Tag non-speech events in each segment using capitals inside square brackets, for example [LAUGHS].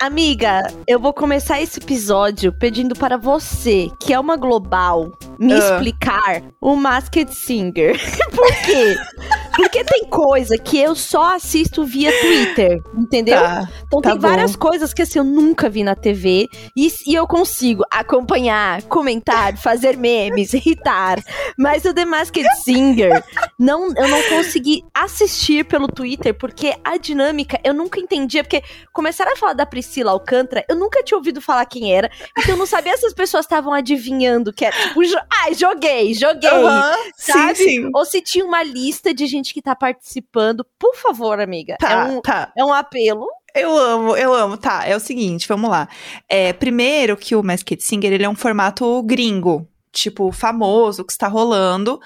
Amiga, eu vou começar esse episódio pedindo para você, que é uma global, me Ah. explicar o Masked Singer. [LAUGHS] Por quê? [LAUGHS] Porque tem coisa que eu só assisto via Twitter, entendeu? Tá. Então tá tem várias bom. coisas que assim eu nunca vi na TV e, e eu consigo acompanhar, comentar, fazer memes, [LAUGHS] irritar. Mas o The Masked Singer, não, eu não consegui assistir pelo Twitter porque a dinâmica eu nunca entendia. Porque começaram a falar da Priscila Alcântara, eu nunca tinha ouvido falar quem era. Então eu não sabia se as pessoas estavam adivinhando que era tipo, ai, joguei, joguei. Aham, sabe? Sim, sim. Ou se tinha uma lista de gente que tá participando. Por favor, amiga. Tá, é, um, tá. é um apelo. Eu amo, eu amo. Tá, é o seguinte, vamos lá. É, primeiro que o Masked Singer, ele é um formato gringo, tipo, famoso, que está rolando.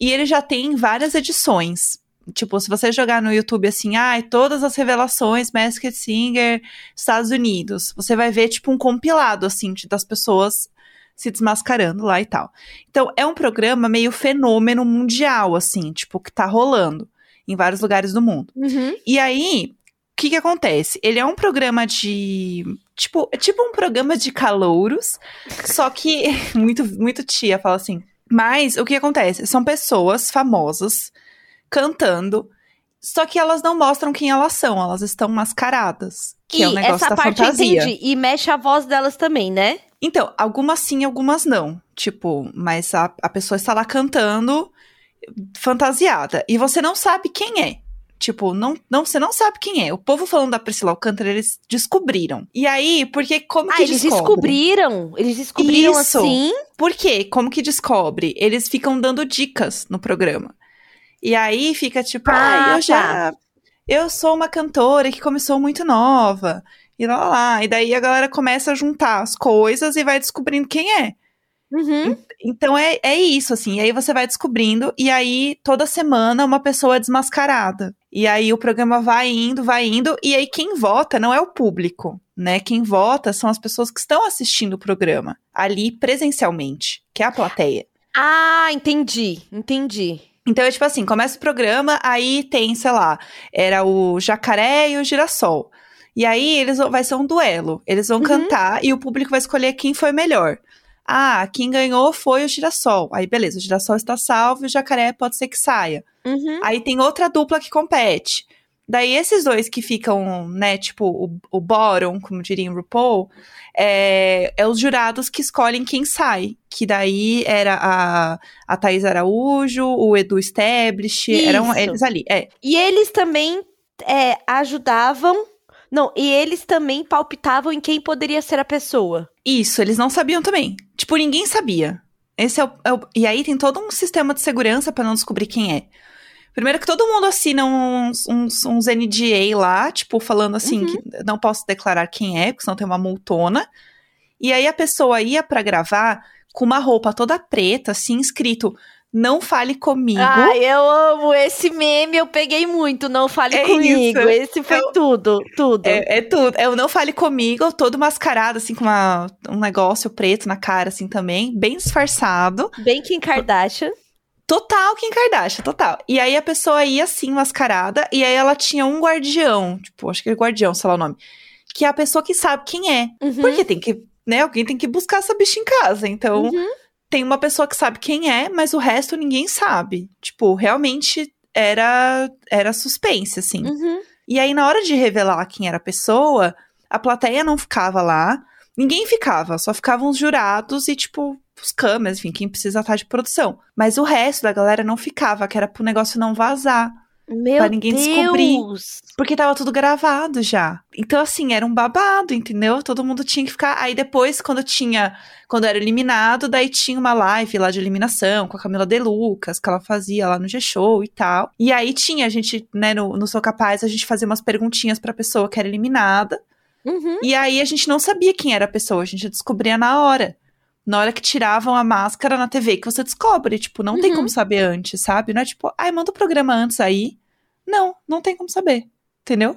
E ele já tem várias edições. Tipo, se você jogar no YouTube assim, ai, todas as revelações Masked Singer Estados Unidos, você vai ver, tipo, um compilado, assim, das pessoas se desmascarando lá e tal. Então, é um programa meio fenômeno mundial, assim, tipo, que tá rolando em vários lugares do mundo. Uhum. E aí, o que que acontece? Ele é um programa de. Tipo, é tipo um programa de calouros, só que. [LAUGHS] Muito, muito tia fala assim. Mas o que acontece? São pessoas famosas cantando, só que elas não mostram quem elas são, elas estão mascaradas. Que e é o negócio essa da parte fantasia. eu entendi. E mexe a voz delas também, né? Então, algumas sim, algumas não. Tipo, mas a, a pessoa está lá cantando fantasiada. E você não sabe quem é. Tipo, não, não, você não sabe quem é. O povo falando da Priscila Alcântara, eles descobriram. E aí, porque como Ah, que eles descobre? descobriram. Eles descobriram Isso. assim. Por quê? Como que descobre? Eles ficam dando dicas no programa. E aí fica tipo, Ah, ah, eu já. Eu sou uma cantora que começou muito nova. E lá, lá. E daí a galera começa a juntar as coisas e vai descobrindo quem é. Uhum. Então é, é isso, assim. E aí você vai descobrindo, e aí toda semana uma pessoa é desmascarada. E aí o programa vai indo, vai indo, e aí quem vota não é o público, né? Quem vota são as pessoas que estão assistindo o programa, ali presencialmente, que é a plateia. Ah, entendi. Entendi. Então é tipo assim, começa o programa, aí tem, sei lá, era o jacaré e o girassol. E aí eles vão- vai ser um duelo. Eles vão Uhum. cantar e o público vai escolher quem foi melhor. Ah, quem ganhou foi o girassol. Aí beleza, o girassol está salvo e o jacaré pode ser que saia. Uhum. Aí tem outra dupla que compete. Daí esses dois que ficam, né, tipo, o, o bottom, como diria em RuPaul, é, é os jurados que escolhem quem sai. Que daí era a, a Thaís Araújo, o Edu Stablish, eram eles ali. É, E eles também é, ajudavam. Não, e eles também palpitavam em quem poderia ser a pessoa. isso, eles não sabiam também. Tipo, ninguém sabia. Esse é o, é o- e aí tem todo um sistema de segurança pra não descobrir quem é. Primeiro que todo mundo assina uns, uns, uns NDA lá, tipo, falando assim, Uhum. que não posso declarar quem é, porque senão tem uma multona. E aí a pessoa ia pra gravar com uma roupa toda preta, assim, escrito, não fale comigo. Ai, eu amo esse meme, eu peguei muito. Não fale É comigo. isso. Esse foi Eu- tudo, tudo. É, é tudo. É o não fale comigo, todo mascarado, assim, com uma- um negócio preto na cara, assim, também, bem disfarçado. Bem Kim Kardashian. Total Kim Kardashian, total. E aí a pessoa ia assim, mascarada, e aí ela tinha um guardião, tipo, acho que é guardião, sei lá o nome, que é a pessoa que sabe quem é. Uhum. Porque tem que, né, alguém tem que buscar essa bicha em casa. Então, Uhum. Tem uma pessoa que sabe quem é, mas o resto ninguém sabe. Tipo, realmente era era suspense, assim. Uhum. E aí, na hora de revelar quem era a pessoa, a plateia não ficava lá, ninguém ficava, só ficavam os jurados e, tipo, os câmeras, enfim, quem precisa estar de produção. Mas o resto da galera não ficava, que era pro negócio não vazar. Meu Pra ninguém Deus. descobrir. Porque tava tudo gravado já. Então, assim, era um babado, entendeu? Todo mundo tinha que ficar. Aí depois, quando tinha. Quando era eliminado, daí tinha uma live lá de eliminação com a Camila De Lucas, que ela fazia lá no G-Show e tal. E aí tinha, a gente, né, no, no Sou Capaz, a gente fazia umas perguntinhas pra pessoa que era eliminada. Uhum. E aí a gente não sabia quem era a pessoa, a gente descobria na hora. Na hora que tiravam a máscara na TV, que você descobre, tipo, não tem Uhum. como saber antes, sabe? Não é tipo, ai, manda o programa antes aí. Não, não tem como saber, entendeu?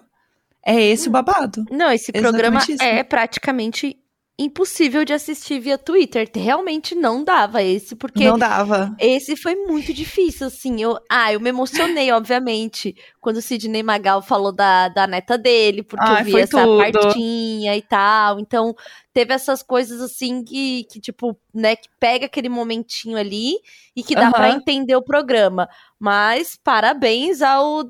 É esse o babado. Não, esse Exatamente programa isso. é praticamente impossível de assistir via Twitter. Realmente não dava esse, porque Não dava. esse foi muito difícil, assim. Eu, ah, eu me emocionei, [LAUGHS] obviamente, quando o Sidney Magal falou da, da neta dele, porque Ai, eu vi essa tudo. partinha e tal. Então, teve essas coisas, assim, que, que, tipo, né, que pega aquele momentinho ali e que dá pra Aham. entender o programa. Mas, parabéns ao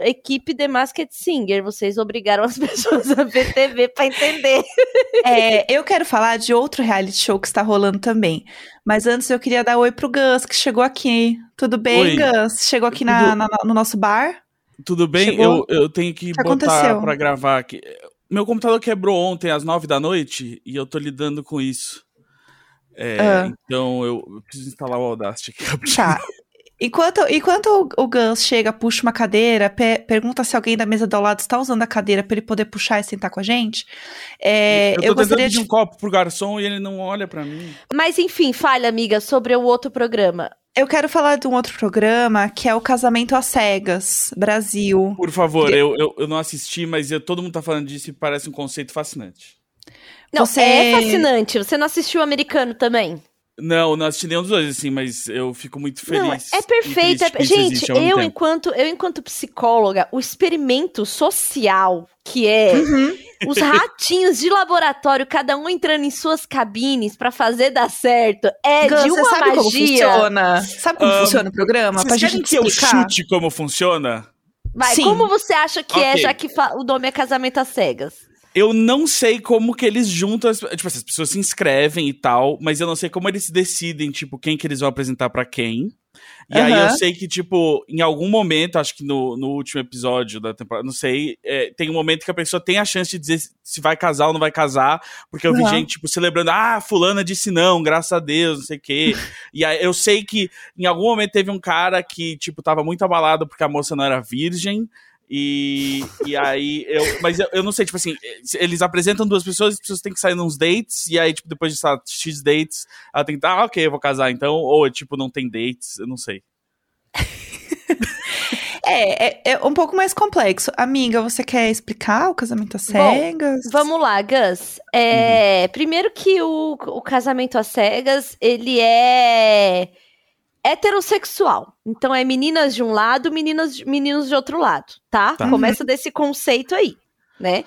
equipe The Masked Singer. Vocês obrigaram as [LAUGHS] pessoas a ver TV pra entender. É, eu quero falar de outro reality show que está rolando também. Mas antes eu queria dar oi pro Gus, que chegou aqui. Tudo bem, Oi. Gus? Chegou aqui na- Tudo- na- no nosso bar? Tudo bem? Chegou? Eu, eu tenho que que botar aconteceu? pra gravar aqui. Meu computador quebrou ontem às nove da noite e eu tô lidando com isso. É, Ah. Então eu preciso instalar o Audacity aqui. Tá. Enquanto, enquanto o, o Gus chega, puxa uma cadeira, pe- pergunta se alguém da mesa do lado está usando a cadeira para ele poder puxar e sentar com a gente. É, eu tô eu gostaria pedir de um copo pro garçom e ele não olha pra mim. Mas, enfim, falha, amiga, sobre o outro programa. Eu quero falar de um outro programa que é o Casamento às Cegas, Brasil. Por favor, eu, eu, eu não assisti, mas eu- todo mundo tá falando disso e parece um conceito fascinante. Não, Você- é fascinante. Você não assistiu o americano também? Não, não assisti nenhum dos dois, assim, mas eu fico muito feliz. Não, é perfeito. é- Gente, eu enquanto, eu, enquanto psicóloga, o experimento social que é Uhum. os ratinhos de laboratório, cada um entrando em suas cabines pra fazer dar certo, é de você uma sabe como magia. funciona? Sabe como Ahn, funciona o programa? Pra gente que eu explicar? chute como funciona? Vai, Sim. como você acha que é, Ok. já que o nome é Casamento às Cegas? Eu não sei como que eles juntam. As, tipo, as pessoas se inscrevem e tal, mas eu não sei como eles decidem, tipo, quem que eles vão apresentar pra quem. E aí eu sei que, tipo, em algum momento, acho que no, no último episódio da temporada, não sei, é, tem um momento que a pessoa tem a chance de dizer se vai casar ou não vai casar, porque eu vi Aham. gente, tipo, celebrando, ah, fulana disse não, graças a Deus, não sei o quê. [LAUGHS] e aí eu sei que em algum momento teve um cara que, tipo, tava muito abalado porque a moça não era virgem. E, e aí, eu, mas eu, eu não sei, tipo assim, eles apresentam duas pessoas, as pessoas têm que sair nos dates, e aí, tipo, depois de lá, X dates, ela tem que estar, ah, ok, eu vou casar então, ou, tipo, não tem dates, eu não sei. [LAUGHS] É, é, é um pouco mais complexo. Amiga, você quer explicar o casamento às Bom, cegas? Vamos lá, Gus. É, Primeiro que o, o casamento às cegas, ele é heterossexual. Então é meninas de um lado, meninas, meninos de outro lado, tá? Tá. Começa desse conceito aí, né?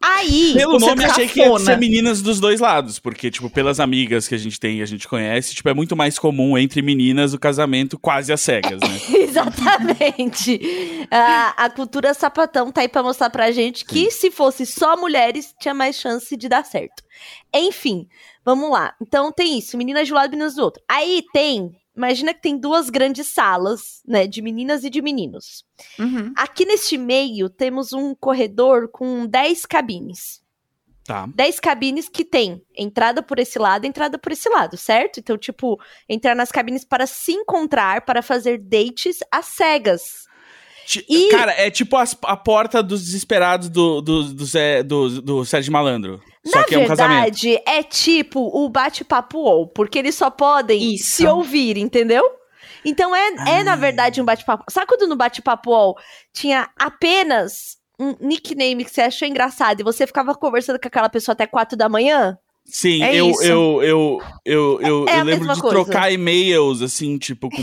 Aí, Pelo nome, achei que ia ser meninas dos dois lados, porque, tipo, pelas amigas que a gente tem e a gente conhece, tipo, é muito mais comum entre meninas o casamento quase às cegas, né? [LAUGHS] exatamente. A, a cultura sapatão tá aí pra mostrar pra gente que se fosse só mulheres, tinha mais chance de dar certo. Enfim, vamos lá. Então tem isso, meninas de um lado meninas do outro. Aí tem, imagina que tem duas grandes salas, né, de meninas e de meninos. Uhum. Aqui neste meio temos um corredor com 10 cabines. Tá. 10 cabines que tem entrada por esse lado, entrada por esse lado, certo? Então, tipo, entrar nas cabines para se encontrar, para fazer dates às cegas. E- Cara, é tipo as- a porta dos desesperados do, do, do, Zé, do, do Sérgio Malandro. Na é um casamento. verdade, é tipo o bate-papo ou, porque eles só podem Isso. se ouvir, entendeu? Então é, é na Ah. verdade um bate-papo. Sabe quando no bate-papo UOL tinha apenas um nickname que você achou engraçado e você ficava conversando com aquela pessoa até quatro da manhã? Sim, É eu, eu, eu, eu, eu, É a eu lembro de coisa. trocar e-mails, assim, tipo, com,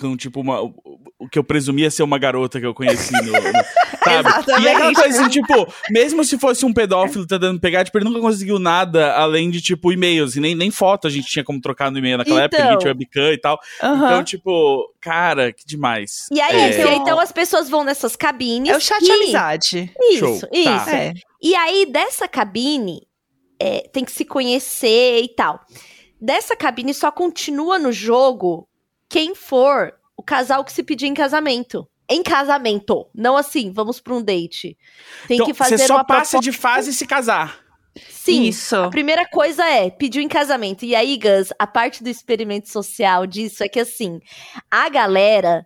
com tipo, uma, o que eu presumia ser uma garota que eu conheci no. no- [LAUGHS] sabe? E é aquela Exatamente. coisa assim, tipo, mesmo se fosse um pedófilo tentando pegar, tipo, ele nunca conseguiu nada além de, tipo, e-mails. E nem, nem foto a gente tinha como trocar no e-mail naquela época, Então. ninguém tinha webcam e tal. Então, tipo, cara, que demais. E aí, É, então as pessoas vão nessas cabines. É o chat e... amizade. Isso, Show. isso. Tá. É. E aí, dessa cabine, é, tem que se conhecer e tal. Dessa cabine só continua no jogo quem for o casal que se pedir em casamento. Em casamento. Não assim, vamos pra um date. Tem Então, que fazer você só uma passa proposta. de fase e se casar. Sim. Isso. A primeira coisa é pedir em casamento. E aí, Gus, a parte do experimento social disso é que assim, a galera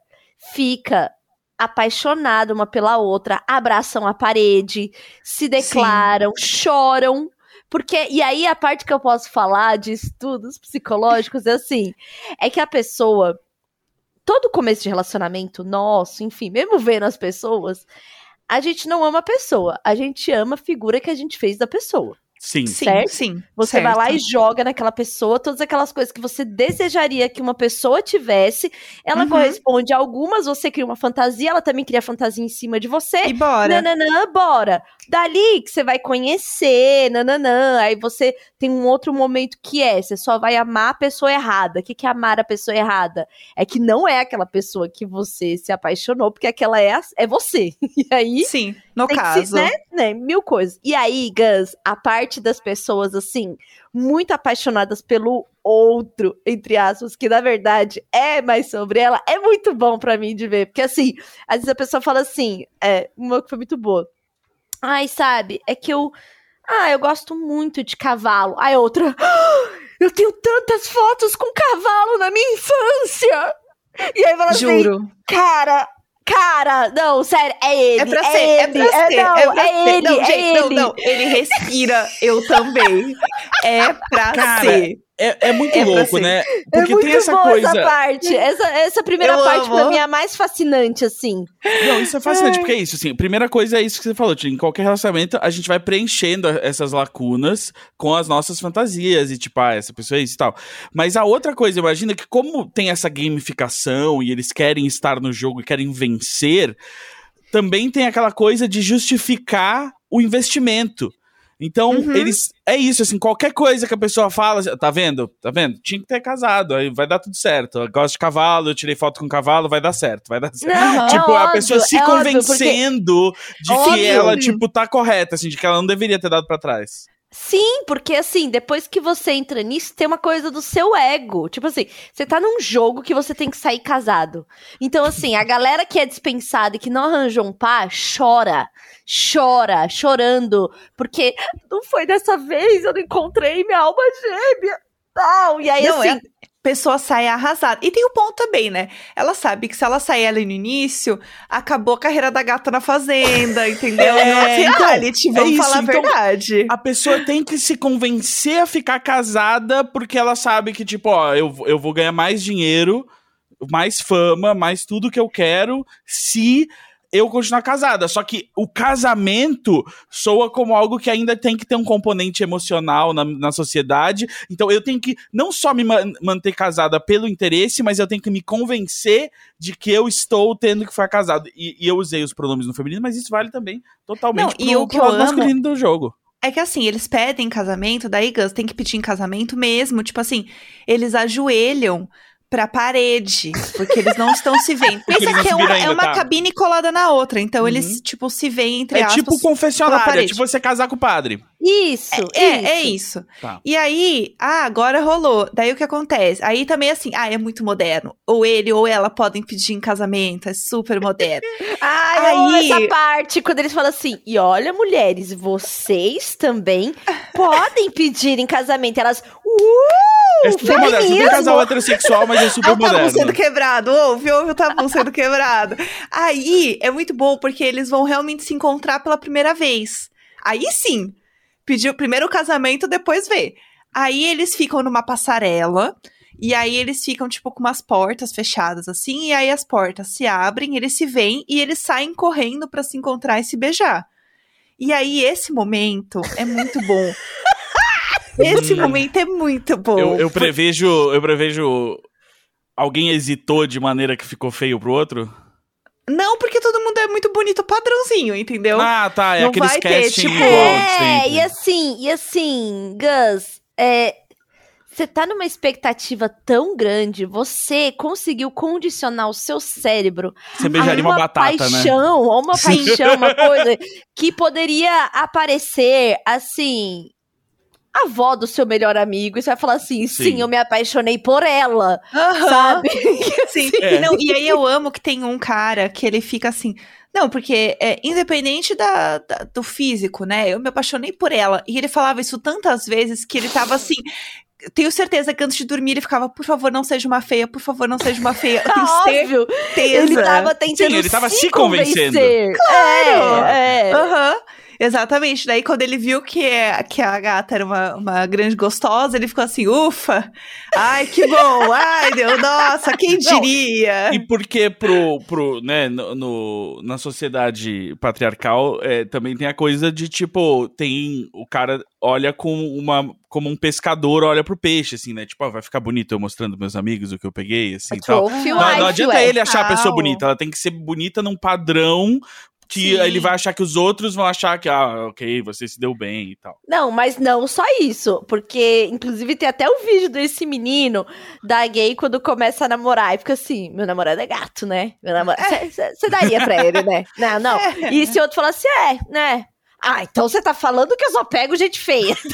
fica apaixonada uma pela outra, abraçam a parede, se declaram, choram. Porque, e aí a parte que eu posso falar de estudos psicológicos é assim, é que a pessoa, todo começo de relacionamento nosso, enfim, mesmo vendo as pessoas, a gente não ama a pessoa, a gente ama a figura que a gente fez da pessoa. Sim. Sim, Certo? sim. Você vai lá certo. e joga naquela pessoa todas aquelas coisas que você desejaria que uma pessoa tivesse. Ela Uhum. corresponde a algumas, você cria uma fantasia, ela também cria fantasia em cima de você. E bora. Nananã, bora. Dali que você vai conhecer, nananã. Aí você tem um outro momento que é, você só vai amar a pessoa errada. O que que é amar a pessoa errada? É que não é aquela pessoa que você se apaixonou, porque aquela é, a- é você. [LAUGHS] E aí Sim, no caso. se- né, né, mil coisas. E aí, Gus, a parte das pessoas, assim, muito apaixonadas pelo outro, entre aspas, que na verdade é mais sobre ela, é muito bom pra mim de ver. Porque, assim, às vezes a pessoa fala assim, é, uma que foi muito boa. Ai, sabe, é que eu. Ah, eu gosto muito de cavalo. Aí outra. "Ah, Eu tenho tantas fotos com cavalo na minha infância! E aí fala assim, Juro. Cara, cara, não, sério, é ele. É pra ser, é, ele, pra ser, não, é pra é ser. ele, não, é gente, não, ele. não, ele respira, eu também. [LAUGHS] É pra Cara, ser. É, é muito É pra louco, né? É Porque muito tem essa boa coisa. essa parte. Essa, essa primeira Eu parte, pra amo. mim, é a mais fascinante, assim. Não, isso é fascinante, porque é isso, assim, primeira coisa é isso que você falou, tipo, em qualquer relacionamento a gente vai preenchendo essas lacunas com as nossas fantasias e tipo, ah, essa pessoa é isso e tal. Mas a outra coisa, imagina que como tem essa gamificação e eles querem estar no jogo e querem vencer, também tem aquela coisa de justificar o investimento. Então, Uhum. eles. É isso, assim, qualquer coisa que a pessoa fala, tá vendo? Tá vendo? Tinha que ter casado, aí vai dar tudo certo. Eu gosto de cavalo, eu tirei foto com cavalo, vai dar certo, vai dar certo. Não, é tipo, a óbvio, pessoa se é óbvio, porque- convencendo de que Óbvio. ela, tipo, tá correta, assim, de que ela não deveria ter dado pra trás. Sim, porque assim, depois que você entra nisso, tem uma coisa do seu ego. Tipo assim, você tá num jogo que você tem que sair casado. Então, assim, a galera que é dispensada e que não arranjou um par, chora. Chora, chorando. Porque não foi dessa vez, eu não encontrei minha alma gêmea. Tal. E aí, Não, assim, é- pessoa sai arrasada. E tem o ponto também, né? Ela sabe que se ela sair ali no início, acabou a carreira da gata na fazenda, [LAUGHS] entendeu? Não é então, reality, vamos é isso, falar a então- verdade. A pessoa tem que se convencer a ficar casada porque ela sabe que, tipo, ó, eu, eu vou ganhar mais dinheiro, mais fama, mais tudo que eu quero se eu continuar casada. Só que o casamento soa como algo que ainda tem que ter um componente emocional na, na sociedade. Então eu tenho que não só me ma- manter casada pelo interesse, mas eu tenho que me convencer de que eu estou tendo que ficar casado. E, e eu usei os pronomes no feminino, mas isso vale também totalmente Não, e pro, o que pro eu amo- masculino do jogo. É que assim, eles pedem em casamento, daí Gus tem que pedir em casamento mesmo. Tipo assim, eles ajoelham pra parede, porque eles não estão se vendo. Pensa que é uma, é ainda, uma tá? cabine colada na outra. Então Uhum. eles, tipo, se veem entre É aspas. tipo pela confessionário, é parede. tipo você casar com o padre. isso. É, é isso. Tá. E aí, ah, agora rolou. Daí o que acontece? Aí também assim, ah, é muito moderno. Ou ele ou ela podem pedir em casamento, é super moderno. [LAUGHS] Ai, Aí- essa parte, quando eles falam assim, e olha, mulheres, vocês também podem pedir em casamento. Elas, uh, É super moderno. Não tem feminismo. casal heterossexual, mas é É super o tabu moderno. sendo quebrado, ouve, ouve o tabu sendo quebrado. Aí é muito bom porque eles vão realmente se encontrar pela primeira vez. Aí sim, pediu primeiro o casamento, depois vê. Aí eles ficam numa passarela. E aí eles ficam, tipo, com umas portas fechadas, assim. E aí as portas se abrem, eles se veem e eles saem correndo pra se encontrar e se beijar. E aí esse momento é muito bom. Esse momento é muito bom. Eu, eu prevejo, eu prevejo. Alguém hesitou de maneira que ficou feio pro outro? Não, porque todo mundo é muito bonito padrãozinho, entendeu? Ah, tá. É Não aqueles vai ter, tipo, igual É, e assim, e assim, Gus, é, você tá numa expectativa tão grande, você conseguiu condicionar o seu cérebro Você beijaria a uma, uma batata, né? paixão, a uma Sim. paixão, uma [LAUGHS] coisa que poderia aparecer assim. A avó do seu melhor amigo, e você vai falar assim: sim, Sim. eu me apaixonei por ela, Aham. sabe? [LAUGHS] Sim. É. Não, e aí eu amo que tem um cara que ele fica assim. Não, porque é independente da, da- do físico, né? Eu me apaixonei por ela. E ele falava isso tantas vezes que ele tava assim. Tenho certeza que antes de dormir ele ficava, por favor, não seja uma feia, por favor, não seja uma feia. Eu tenho [LAUGHS] Óbvio, certeza. ele tava tentando Sim, ele tava se se convencendo. convencer. Claro. É, é. Aham. Exatamente. Daí, quando ele viu que, é, que a gata era uma, uma grande gostosa, ele ficou assim, ufa! Ai, que bom! Ai, Deus, nossa, quem Não, diria? E porque pro, pro né, no, no- na sociedade patriarcal é, também tem a coisa de, tipo, tem o cara olha com uma como um pescador olha pro peixe, assim, né? Tipo, ah, vai ficar bonito eu mostrando meus amigos o que eu peguei, assim, e tal. Não, não adianta ele achar a pessoa bonita, ela tem que ser bonita num padrão que Sim. ele vai achar que os outros vão achar que, ah, ok, você se deu bem e tal. Não, mas não só isso. Porque, inclusive, tem até o vídeo desse menino da gay quando começa a namorar. E fica assim: meu namorado é gato, né? Meu namorado. Você daria pra ele, né? Não, não. [LAUGHS] E esse outro fala assim: é, né? Ah, então você tá falando que eu só pego gente feia. [LAUGHS]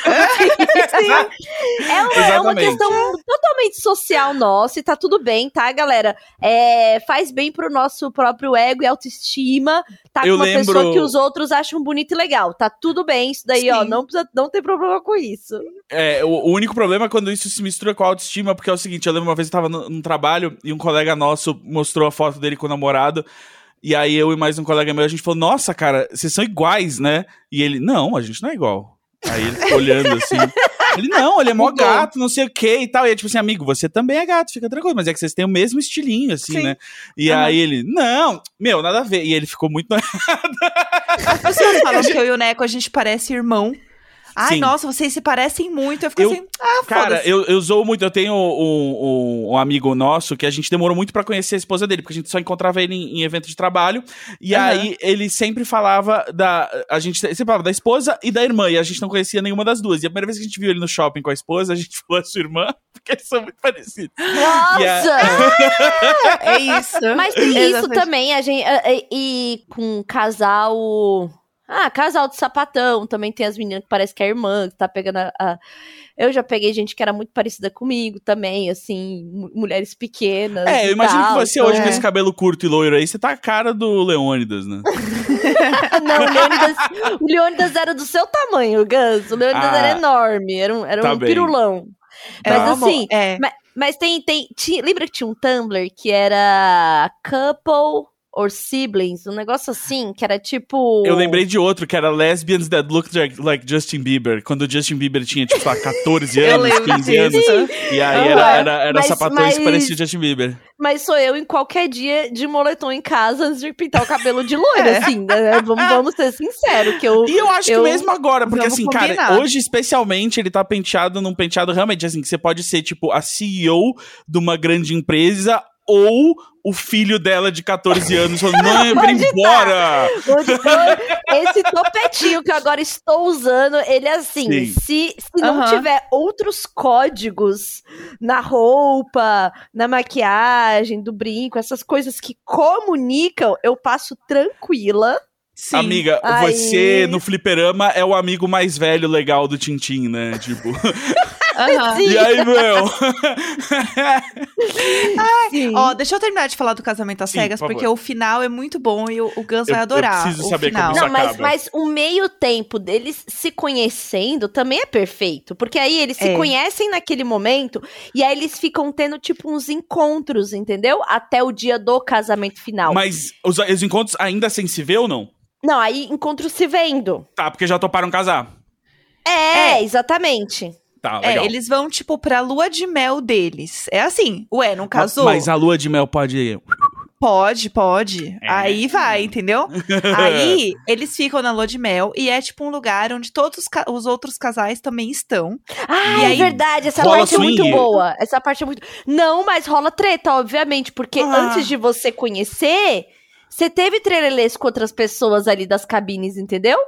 É, uma, é uma questão totalmente social nossa e tá tudo bem, tá, galera? É, faz bem pro nosso próprio ego e autoestima. Tá Eu com uma lembro- pessoa que os outros acham bonito e legal. Tá tudo bem, isso daí, ó. Sim. Não, precisa, não tem problema com isso. É, o, o único problema é quando isso se mistura com a autoestima, porque é o seguinte, eu lembro uma vez eu tava no- num trabalho e um colega nosso mostrou a foto dele com o namorado, e aí eu e mais um colega meu, a gente falou, nossa, cara, vocês são iguais, né? E ele, não, a gente não é igual. Aí ele ficou olhando assim. [LAUGHS] Ele, não, ele é mó gato, não sei o que e tal. E é tipo assim, amigo, você também é gato, fica tranquilo, mas é que vocês têm o mesmo estilinho, assim, Sim. né? E aí ele, não, meu, nada a ver. E ele ficou muito. As pessoas falam que eu e o Neco, a gente parece irmão. Ai, Sim. nossa, vocês se parecem muito. Eu fico Eu- assim, ah, Cara, foda-se. eu, eu zoo muito. Eu tenho um, um- um amigo nosso que a gente demorou muito pra conhecer a esposa dele, porque a gente só encontrava ele em, em evento de trabalho. E Aham. aí ele sempre falava da. A gente sempre falava da esposa e da irmã, e a gente não conhecia nenhuma das duas. E a primeira vez que a gente viu ele no shopping com a esposa, a gente [LAUGHS] falou a sua irmã, porque eles são muito parecidos. Nossa! [LAUGHS] É isso. Mas tem isso Exatamente. também, a gente. a- a- E com casal. Ah, casal de sapatão. Também tem as meninas que parece que é irmã, que tá pegando a. a- Eu já peguei gente que era muito parecida comigo também, assim, mu- mulheres pequenas. É, eu imagino tal, que você então- hoje, é. com esse cabelo curto e loiro aí, você tá a cara do Leônidas, né? [LAUGHS] Não, o Leônidas, o Leônidas era do seu tamanho, Gans. O Leônidas Ah, era enorme, era um, era tá um bem. pirulão. É, Mas amor, assim, é. Mas tem, tem, tinha, lembra que tinha um Tumblr que era couple or siblings, um negócio assim, que era tipo... Eu lembrei de outro, que era Lesbians That Looked Like, like Justin Bieber, quando o Justin Bieber tinha, tipo, lá, 14 [LAUGHS] Eu anos, lembro 15 anos. E aí era, era, era Mas- sapatões que mas- pareciam Justin Bieber. Mas sou eu em qualquer dia de moletom em casa antes de pintar o cabelo de loira, [LAUGHS] É. assim, né? Vamos, vamos ser sinceros, que eu... E eu acho Eu- que mesmo agora, porque Vamos assim, cara, combinar. hoje especialmente ele tá penteado num penteado realmente assim, que você pode ser tipo a CEO de uma grande empresa ou o filho dela de 14 anos falando, mãe, ir embora! Esse topetinho que eu agora estou usando, ele é assim, Sim. se, se não tiver outros códigos na roupa, na maquiagem, do brinco, essas coisas que comunicam, eu passo tranquila. Sim. Amiga, Aí- você no fliperama é o amigo mais velho legal do Tintim, né? Tipo, [LAUGHS] Sim. e aí, meu? Sim. Ó, deixa eu terminar de falar do casamento às Sim, cegas, por porque favor. o final é muito bom e o, o Gus Eu- vai eu adorar. preciso o saber como final. isso Não, mas, acaba. mas o meio tempo deles se conhecendo também é perfeito. Porque aí eles se É. conhecem naquele momento e aí eles ficam tendo, tipo, uns encontros, entendeu? Até o dia do casamento final. Mas os, os encontros ainda sem se ver ou não? Não, aí encontros se vendo. Tá, porque já toparam casar. É, exatamente. Tá, É, legal. eles vão, tipo, pra lua de mel deles. É assim, ué, não casou? Mas a lua de mel pode. Pode, pode. É. Aí vai, entendeu? [LAUGHS] Aí eles ficam na lua de mel e é tipo um lugar onde todos os, ca- os outros casais também estão. Ah, E é aí, verdade. Essa rola parte é muito swing? boa. Essa parte é muito. Não, mas rola treta, obviamente. Porque Ah. antes de você conhecer, você teve trelelês com outras pessoas ali das cabines, entendeu?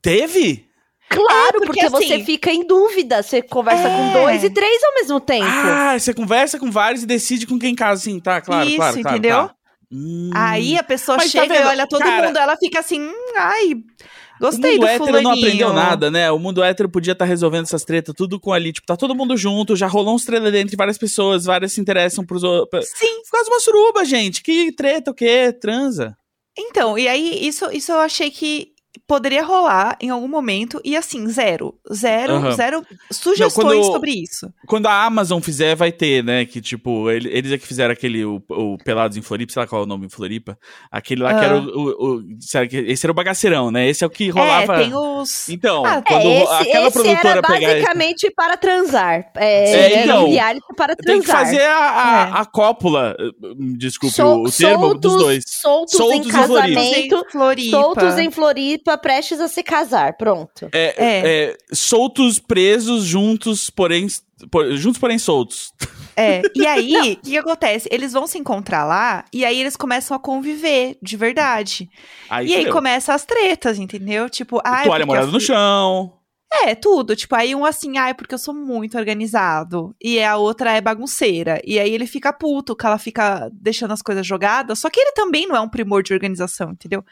Teve? Claro, É, porque, porque você assim- fica em dúvida. Você conversa É. com dois e três ao mesmo tempo. Ah, você conversa com vários e decide com quem casa, assim, tá? Claro, Isso, claro, claro. entendeu? tá. Hum. Aí a pessoa Mas tá chega e vendo? olha todo Cara- mundo, ela fica assim, ai, o gostei mundo do hétero fulaninho. não aprendeu nada, né? O mundo hétero podia estar resolvendo essas tretas tudo com ali. Tipo, tá todo mundo junto, já rolou uns tretas entre várias pessoas, várias se interessam pros outros. Sim, de uma suruba, gente. Que treta, o quê? Transa. então, e aí isso, isso eu achei que poderia rolar em algum momento e assim, zero. Zero, Aham. zero sugestões quando- sobre isso. Quando a Amazon fizer, vai ter, né? Que tipo, ele- eles é que fizeram aquele, o, o Pelados em Floripa, sei lá qual é o nome em Floripa. Aquele lá que Ah. era o, o, o- será que Esse era o bagaceirão, né? Esse é o que rolava. É, tem os. Então, Ah, quando é, esse, aquela esse produtora era pegar. basicamente para transar. É, É, então, um para transar. Tem que fazer a, a, É. a cópula, eh, desculpe Sol- o, o termo, dos soltos- dois. Soltos, Soltos em em Floripa. casamento. Floripa. Soltos em Floripa, prestes a se casar. Pronto. É, É. é, soltos, presos, juntos, porém. por- juntos, porém soltos. É, e [LAUGHS] aí, o que, que acontece? Eles vão se encontrar lá e aí eles começam a conviver de verdade. Aí, e aí começam as tretas, entendeu? Tipo, ai, Toalha molhada no chão. É, tudo. Tipo, aí um assim, ai, porque eu sou muito organizado. E a outra é bagunceira. E aí ele fica puto, que ela fica deixando as coisas jogadas. Só que ele também não é um primor de organização, entendeu?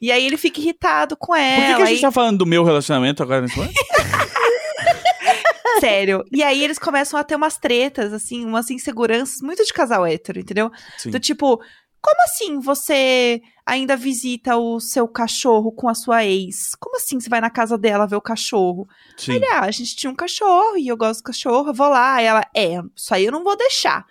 E aí ele fica irritado com Por que, ela. que a gente e- tá falando do meu relacionamento agora nesse momento? [LAUGHS] Sério. E aí eles começam a ter umas tretas, assim, umas inseguranças muito de casal hétero, entendeu? Sim. Do tipo, como assim você ainda visita o seu cachorro com a sua ex? Como assim você vai na casa dela ver o cachorro? Sim. Ele, ah, a gente tinha um cachorro e eu gosto do cachorro, eu vou lá. Aí ela, é, isso aí eu não vou deixar.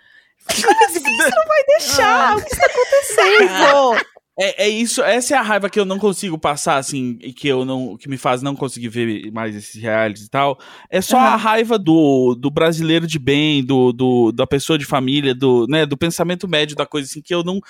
[LAUGHS] Como assim você não vai deixar? O que está acontecendo? É, é isso, essa é a raiva que eu não consigo passar, assim, e que eu não. que me faz não conseguir ver mais esses realities e tal. É só a Aham. raiva do, do brasileiro de bem, do, do, da pessoa de família, do, né, do pensamento médio da coisa, assim, que eu não.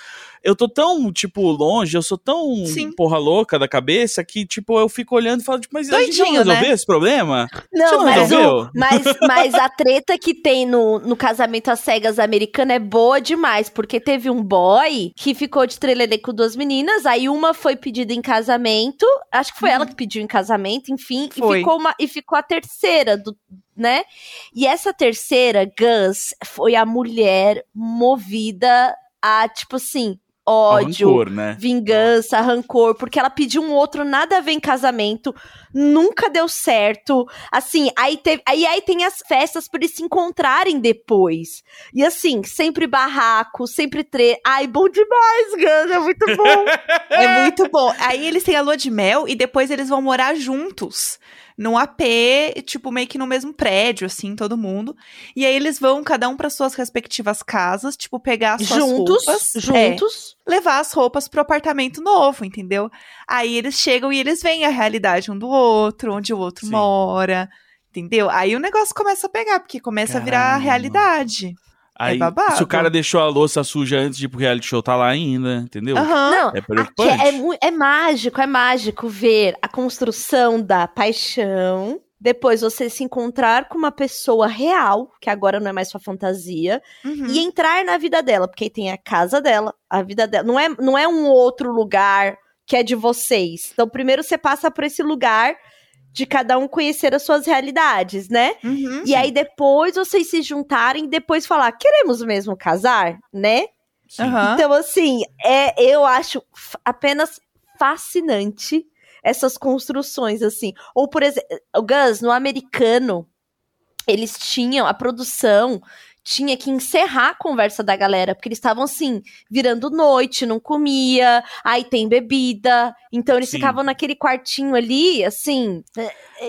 Eu tô tão, tipo, longe, eu sou tão Sim. porra louca da cabeça que, tipo, eu fico olhando e falo, tipo, mas a gente não Doidinho, né? resolveu esse problema? Não, não mas, resolveu? o, mas, [LAUGHS] mas a treta que tem no, no casamento às cegas americano é boa demais, porque teve um boy que ficou de trelelê com duas meninas, aí uma foi pedida em casamento, acho que foi ela que pediu em casamento, enfim, e ficou, uma, e ficou a terceira do. Né? E essa terceira, Gus, foi a mulher movida a, tipo assim, ódio, rancor, né? vingança, rancor, porque ela pediu um outro nada a ver em casamento, nunca deu certo. Assim, aí teve, aí, aí tem as festas pra eles se encontrarem depois. E assim, sempre barraco, sempre tre. Ai, bom demais, Gus, é muito bom. [LAUGHS] É muito bom. Aí eles têm a lua de mel e depois eles vão morar juntos. Num AP, tipo, meio que no mesmo prédio, assim, todo mundo. E aí eles vão, cada um para suas respectivas casas, tipo, pegar as suas juntos, roupas. é, juntos. levar as roupas pro apartamento novo, entendeu? Aí eles chegam e eles veem a realidade um do outro, onde o outro Sim. mora, entendeu? Aí o negócio começa a pegar, porque começa a virar Caramba. realidade. Aí, babado. se o cara deixou a louça suja antes de ir pro reality show, tá lá ainda, entendeu? Aham. Não, É aqui preocupante. é, é mágico, é mágico ver a construção da paixão. Depois você se encontrar com uma pessoa real, que agora não é mais sua fantasia, Uhum. e entrar na vida dela, porque aí tem a casa dela, a vida dela. Não é, não é um outro lugar que é de vocês. Então, primeiro você passa por esse lugar de cada um conhecer as suas realidades, né? Uhum. E aí depois vocês se juntarem e depois falar, queremos mesmo casar, né? Aham. Então, assim, é, eu acho apenas fascinante essas construções, assim. Ou, por exemplo, o Gus, no americano, eles tinham, a produção tinha que encerrar a conversa da galera, porque eles estavam, assim, virando noite, não comia, aí tem bebida. Então, eles Sim. ficavam naquele quartinho ali, assim,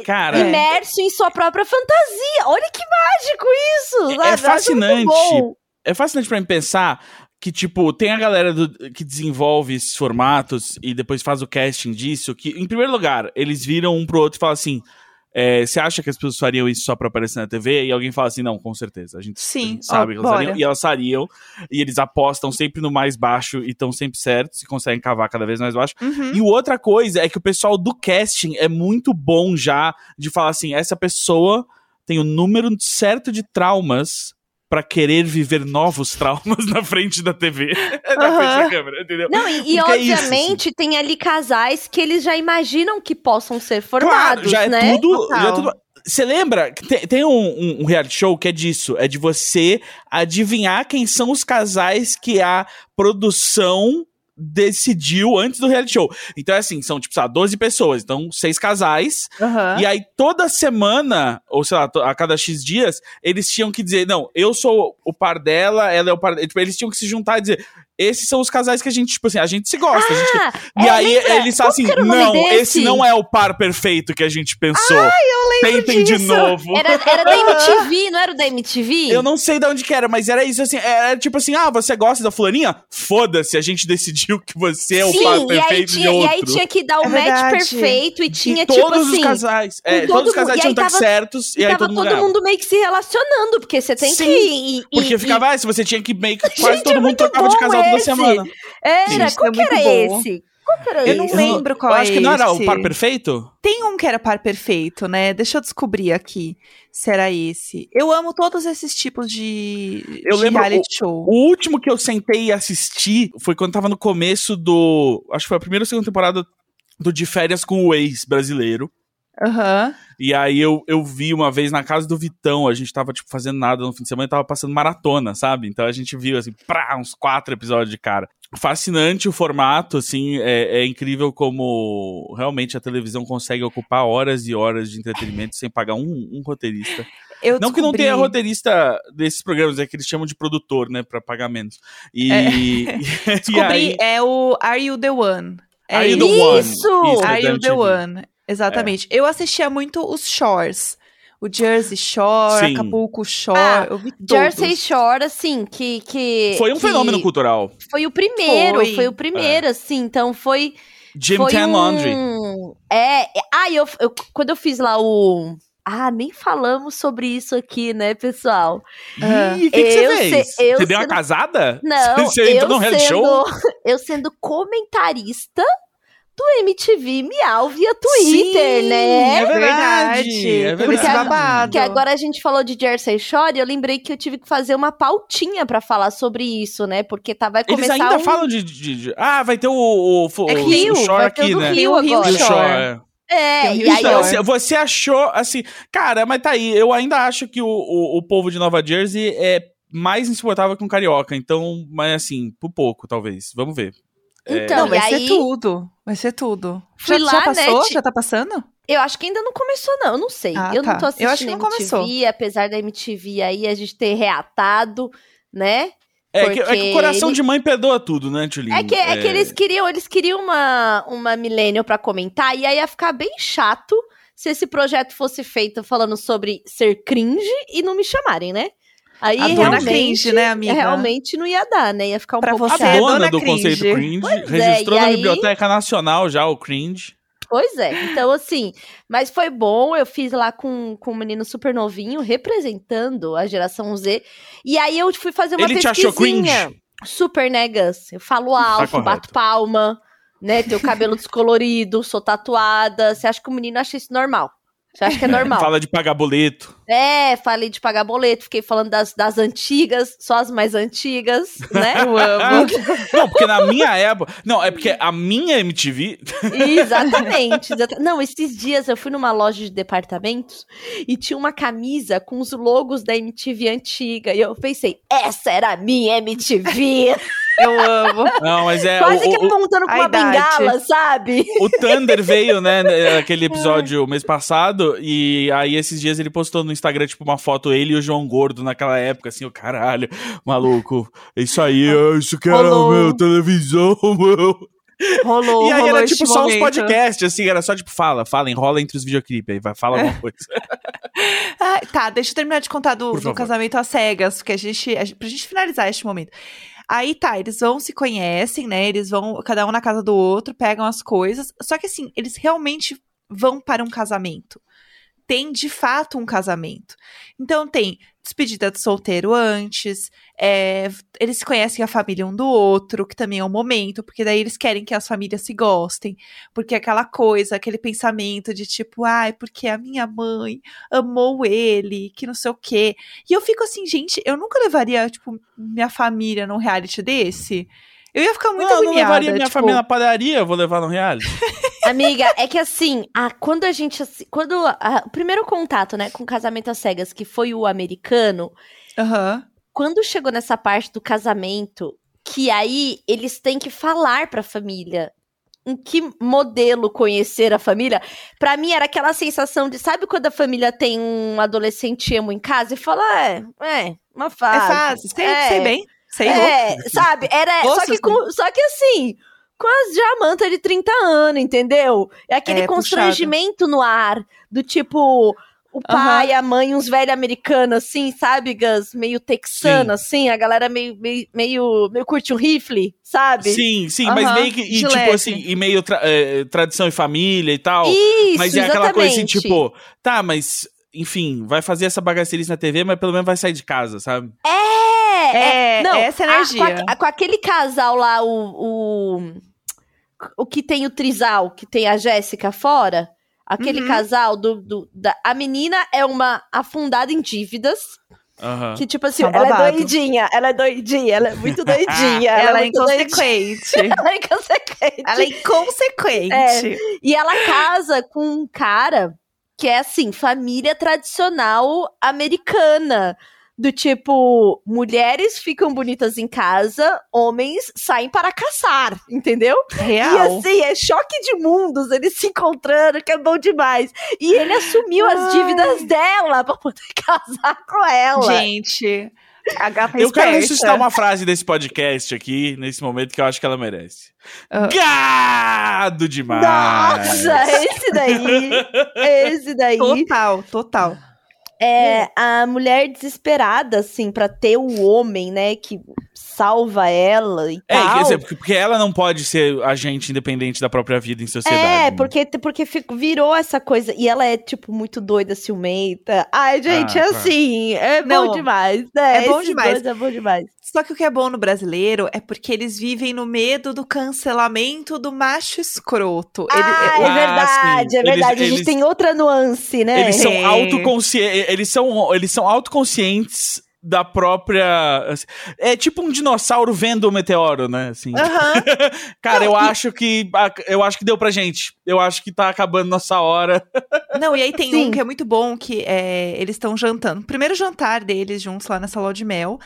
Cara, É. imerso em sua própria fantasia. Olha que mágico isso! É- sabe? é fascinante. é fascinante pra mim pensar que, tipo, tem a galera do- que desenvolve esses formatos e depois faz o casting disso, que, em primeiro lugar, eles viram um pro outro e falam assim. É, Você acha que as pessoas fariam isso só pra aparecer na TV? E alguém fala assim: não, com certeza. A gente, a Sim, gente sabe ó, que elas fariam. E elas fariam. E eles apostam sempre no mais baixo e estão sempre certos e conseguem cavar cada vez mais baixo. Uhum. E outra coisa é que o pessoal do casting é muito bom já de falar assim: essa pessoa tem o número certo de traumas pra querer viver novos traumas [LAUGHS] na frente da TV. [LAUGHS] na Aham. frente da câmera, entendeu? Não, e, e é isso, obviamente tem ali casais que eles já imaginam que possam ser Claro, formados, já é né? tudo. Total. Já é tudo. Você lembra? Tem, tem um, um- um reality show que é disso. É de você adivinhar quem são os casais que a produção decidiu antes do reality show. Então é assim, são tipo, sei lá, 12 pessoas, então seis casais. Aham. E aí toda semana, ou sei lá, a cada X dias, eles tinham que dizer, não, eu sou o par dela, ela é o par. Tipo, eles tinham que se juntar e dizer, esses são os casais que a gente, tipo assim, a gente se gosta. a gente- Ah, e é, aí lembra? eles falam assim: o não, desse? esse não é o par perfeito que a gente pensou. Tentem de disso. novo. Era, era da MTV, [LAUGHS] não era o da MTV? Eu não sei de onde que era, mas era isso assim. Era tipo assim: ah, você gosta da fulaninha? Foda-se, a gente decidiu que você é o Sim, par e aí, perfeito tinha, de e outro. aí tinha que dar o É match perfeito e tinha, e tipo todos assim. os casais. É, todo todos os casais mundo- e tinham que estar tava- certos e E aí tava todo mundo todo ganhava. mundo meio que se relacionando, porque você tem Sim, que. e- Porque e- ficava, ah, se você tinha que meio que [LAUGHS] quase Gente, todo é mundo trocava de casal esse. semana. Era, Gente, qual é que era bom. esse? Qual que era Eu não lembro qual Eu é acho que não era o esse. par perfeito? Tem um que era par perfeito, né? Deixa eu descobrir aqui se era esse. Eu amo todos esses tipos de, Eu de lembro reality show. O último que eu sentei e assisti foi quando tava no começo do. Acho que foi a primeira ou segunda temporada do De Férias com o Ex brasileiro. Aham. E aí eu, eu vi uma vez na casa do Vitão, a gente tava, tipo, fazendo nada no fim de semana e tava passando maratona, sabe? Então a gente viu, assim, prá, uns quatro episódios de cara. Fascinante o formato, assim, é, é incrível como realmente a televisão consegue ocupar horas e horas de entretenimento sem pagar um, um roteirista. Eu Não que não descobri- tenha roteirista desses programas, é que eles chamam de produtor, né, pra pagar menos. E, É. [LAUGHS] e Descobri, aí, é o Are You The One? É Are You isso. the One? Isso! Are You The. One? Exatamente. Eu assistia muito os Shores. O Jersey Shore, Sim. Acapulco Shore, Ah, eu vi todos. Jersey Shore, assim, que. que Foi um que fenômeno cultural. Foi o primeiro, Foi. foi, o primeiro, assim. Então foi. Jim foi Tan um... Laundry. É. é- Ah, eu, eu- quando eu fiz lá o. Ah, nem falamos sobre isso aqui, né, pessoal? Ih, o que, que Eu você fez? sei- eu você deu uma sendo- casada? Não, [LAUGHS] Você entrou eu num reality sendo, show? eu sendo comentarista do MTV Miau via Twitter, Sim, né? É verdade. É Teve esse verdade. babado. Que agora a gente falou de Jersey Shore, eu lembrei que eu tive que fazer uma pautinha pra falar sobre isso, né? Porque tá, vai Eles começar ainda um... falam de, de- de- Ah, vai ter o, o, o, É o- Rio, o Shore vai ter o aqui, do né? Rio Rio Shore. Shore. É, o e aí Então, eu... Você achou, assim, cara, mas tá aí, eu ainda acho que o, o, o povo de Nova Jersey é mais insuportável que um carioca, então, mas assim, por pouco, talvez. Vamos ver. Então, Não, e vai aí, ser tudo. Vai ser tudo. Fui já, lá, já passou? né, Já tá passando? eu acho que ainda não começou, não, eu não sei. Ah, eu tá. não tô Eu assistindo acho que não MTV, começou. apesar da MTV aí a gente ter reatado, né? É que, é que o coração ele- de mãe perdoa tudo, né, Tchulinho? É que, é que eles queriam, eles queriam uma, uma millennial pra comentar, e aí ia ficar bem chato se esse projeto fosse feito falando sobre ser cringe e não me chamarem, né? Aí A dona realmente, cringe, né, amiga? realmente não ia dar, né? Ia ficar um Pra pouco você A é dona, dona do cringe. conceito cringe Pois é, registrou e na aí- Biblioteca Nacional já o cringe. Pois é, então assim, mas foi bom, eu fiz lá com, com um menino super novinho, representando a geração Z, e aí eu fui fazer uma Ele pesquisinha. achou cringe? Super, né, Gus? Eu falo alto, correto. bato palma, né, tenho cabelo [LAUGHS] descolorido, sou tatuada, você acha que o menino acha isso normal? Você acha que é [LAUGHS] normal? Fala de pagar boleto. É, falei de pagar boleto, fiquei falando das, das antigas, só as mais antigas, né? [LAUGHS] Eu amo. [LAUGHS] Não, porque na minha época. Não, é porque a minha MTV. Exatamente, exata- Não, esses dias eu fui numa loja de departamentos e tinha uma camisa com os logos da MTV antiga. E eu pensei, essa era a minha MTV. Eu amo. Não, mas é. Quase o, que o, apontando com a uma idade. bengala, sabe? o Thunder veio, né, [LAUGHS] naquele episódio mês passado, e aí esses dias ele postou no Instagram, tipo, uma foto, ele e o João Gordo naquela época, assim, o caralho, maluco, isso aí, é isso que era, Rolou. meu, televisão, [LAUGHS] meu. Rolou, e aí rolou era tipo só uns momento. podcasts, assim, era só tipo, fala, fala, enrola entre os videoclipes, aí vai, fala alguma coisa. [LAUGHS] Ah, tá, deixa eu terminar de contar do, do casamento às cegas, porque a gente, a gente- pra gente finalizar este momento. Aí tá, eles vão se conhecem, né? Eles vão, cada um na casa do outro, pegam as coisas. Só que assim, eles realmente vão para um casamento. Tem de fato um casamento. Então tem despedida de solteiro antes, é, eles se conhecem a família um do outro, que também é um momento, porque daí eles querem que as famílias se gostem. Porque aquela coisa, aquele pensamento de tipo, ai, porque a minha mãe amou ele, que não sei o quê. E eu fico assim, gente, eu nunca levaria, tipo, minha família num reality desse. Eu ia ficar muito não, eu não agoniada. levaria minha tipo, família na padaria, eu vou levar no reality. [LAUGHS] Amiga, é que assim, a, quando a gente. Quando. a- o primeiro contato, né, com casamento às cegas, que foi o americano, Aham. quando chegou nessa parte do casamento, que aí eles têm que falar pra família em que modelo conhecer a família, pra mim era aquela sensação de, sabe quando a família tem um adolescente emo em casa e fala, é, é, uma É fase. fase, sei, é, sei bem. Sei É, sabe? Era. Só, que com- só que assim, com as Jamanta de 30 anos, entendeu? É aquele É, constrangimento no ar, do tipo. O pai, a mãe, uns velhos americanos, assim, sabe, Gus? Meio texano, assim, a galera meio, meio, meio, meio curte um rifle, sabe? Sim, sim, mas Aham, meio que. E tipo assim, e meio tra- é, tradição e família e tal. Isso, mas é exatamente. aquela coisa assim, tipo, tá, mas. Enfim, vai fazer essa bagaceirice na TV, mas pelo menos vai sair de casa, sabe? É, é, É, não, essa a- energia. com, a- com aquele casal lá, o, o. O que tem o trisal, que tem a Jéssica fora. Aquele Uhum. casal do. do da, a menina é uma afundada em dívidas. Aham. Que, tipo assim, Só ela é doidinha, ela é doidinha, ela é muito [LAUGHS] doidinha. Ela é muito doidinha. inconsequente. [LAUGHS] Ela é inconsequente. Ela é inconsequente. E ela casa com um cara que é assim, família tradicional americana. Do tipo, mulheres ficam bonitas em casa, homens saem para caçar, entendeu? E Real. assim, é choque de mundos, eles se encontrando, que é bom demais. E ele assumiu as Ai. dívidas dela pra poder [LAUGHS] casar com ela. Gente, a gata é Eu quero esperta. ressuscitar uma frase desse podcast aqui, nesse momento, que eu acho que ela merece. Ah. Gado demais! Nossa, esse daí, [LAUGHS] esse daí. Total, total. É a mulher desesperada, assim, pra ter o homem, né, que salva ela e É, tal. quer dizer, porque, porque ela não pode ser agente independente da própria vida em sociedade. É, né? porque, porque fico- virou essa coisa. E ela é, tipo, muito doida, ciumenta. Ai, gente, Ah, é tá. assim. É Não, bom demais, né? é bom demais. É bom demais. Só que o que é bom no brasileiro é porque eles vivem no medo do cancelamento do macho escroto. Ele- ah, o- é Ah, verdade, sim. é verdade. Eles- a gente eles- tem outra nuance, né? Eles são É. autoconscientes. Eles são, eles são autoconscientes da própria. assim, É tipo um dinossauro vendo o meteoro, né? Assim. [LAUGHS] Cara, Não, eu e- acho que. Eu acho que deu pra gente. Eu acho que tá acabando nossa hora. [LAUGHS] Não, e aí tem Sim. um que é muito bom, que é, eles estão jantando. Primeiro jantar deles juntos lá nessa lua de mel.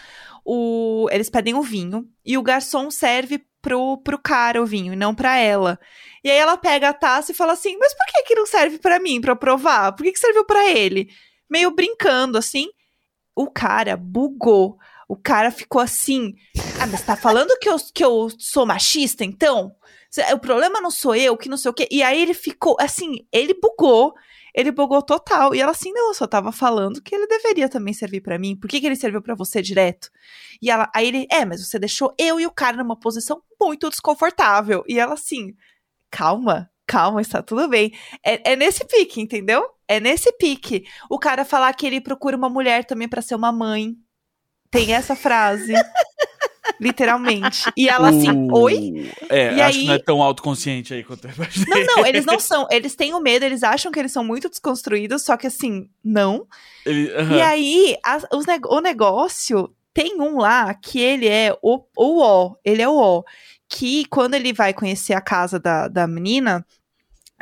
O, eles pedem o vinho e o garçom serve pro, pro cara o vinho e não pra ela. E aí ela pega a taça e fala assim: Mas por que, que não serve pra mim, pra eu provar? Por que, que serviu pra ele? Meio brincando assim. O cara bugou. O cara ficou assim. Ah, mas tá falando que eu, que eu sou machista, então? O problema não sou eu, que não sei o quê. E aí ele ficou, assim, ele bugou. Ele bugou total. E ela assim, não, eu só tava falando que ele deveria também servir pra mim. Por que, que ele serviu pra você direto? E ela, aí ele, é, mas você deixou eu e o cara numa posição muito desconfortável. E ela assim, calma, calma, está tudo bem. É, é nesse pique, entendeu? É nesse pique. O cara falar que ele procura uma mulher também pra ser uma mãe. Tem essa frase. [LAUGHS] Literalmente. E ela assim, O- oi? É, E acho aí- que não é tão autoconsciente aí quanto eu imaginei. [LAUGHS] Não, não, eles não são. Eles têm o medo, eles acham que eles são muito desconstruídos, só que assim, não. Ele- aham. E aí, as- os o negócio tem um lá que ele é o, o ó, ele é o ó. Que quando ele vai conhecer a casa da, da menina,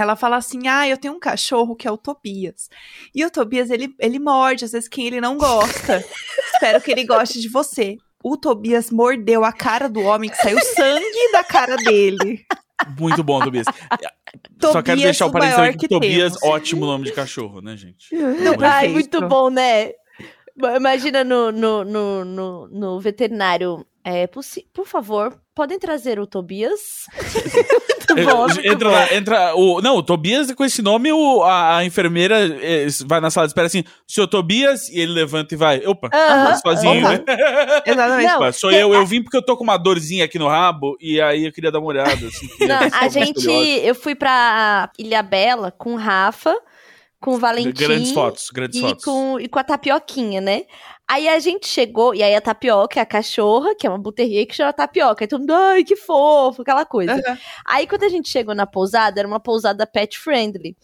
ela fala assim: Ah, eu tenho um cachorro que é o Tobias. E o Tobias, ele, ele morde, às vezes, quem ele não gosta. [LAUGHS] Espero que ele goste de você. O Tobias mordeu a cara do homem que saiu sangue da cara dele. Muito bom, Tobias. Só quero Tobias, deixar o parênteses aqui que Tobias, temos. ótimo nome de cachorro, né, gente? Não, Ai, muito bom, né? Imagina no, no, no, no, no veterinário. É, por favor, podem trazer o Tobias? [LAUGHS] bom, muito entra lá, entra. O, não, o Tobias, com esse nome, o, a, a enfermeira eh, vai na sala de espera assim, senhor Tobias, e ele levanta e vai. Opa, Aham. tá sozinho, Opa. né? [LAUGHS] Exatamente. Não, Opa, sou tem- eu, eu vim porque eu tô com uma dorzinha aqui no rabo, e aí eu queria dar uma olhada. Assim, [LAUGHS] Não, a gente. curiosa. Eu fui pra Ilha Bela com o Rafa, com o Valentim. Grandes fotos, grandes e fotos. com, e com a tapioquinha, né? Aí a gente chegou, e aí a tapioca é a cachorra, que é uma buterria que chama tapioca. Aí todo mundo, ai, que fofo, aquela coisa. Aham. Aí quando a gente chegou na pousada, era uma pousada pet friendly.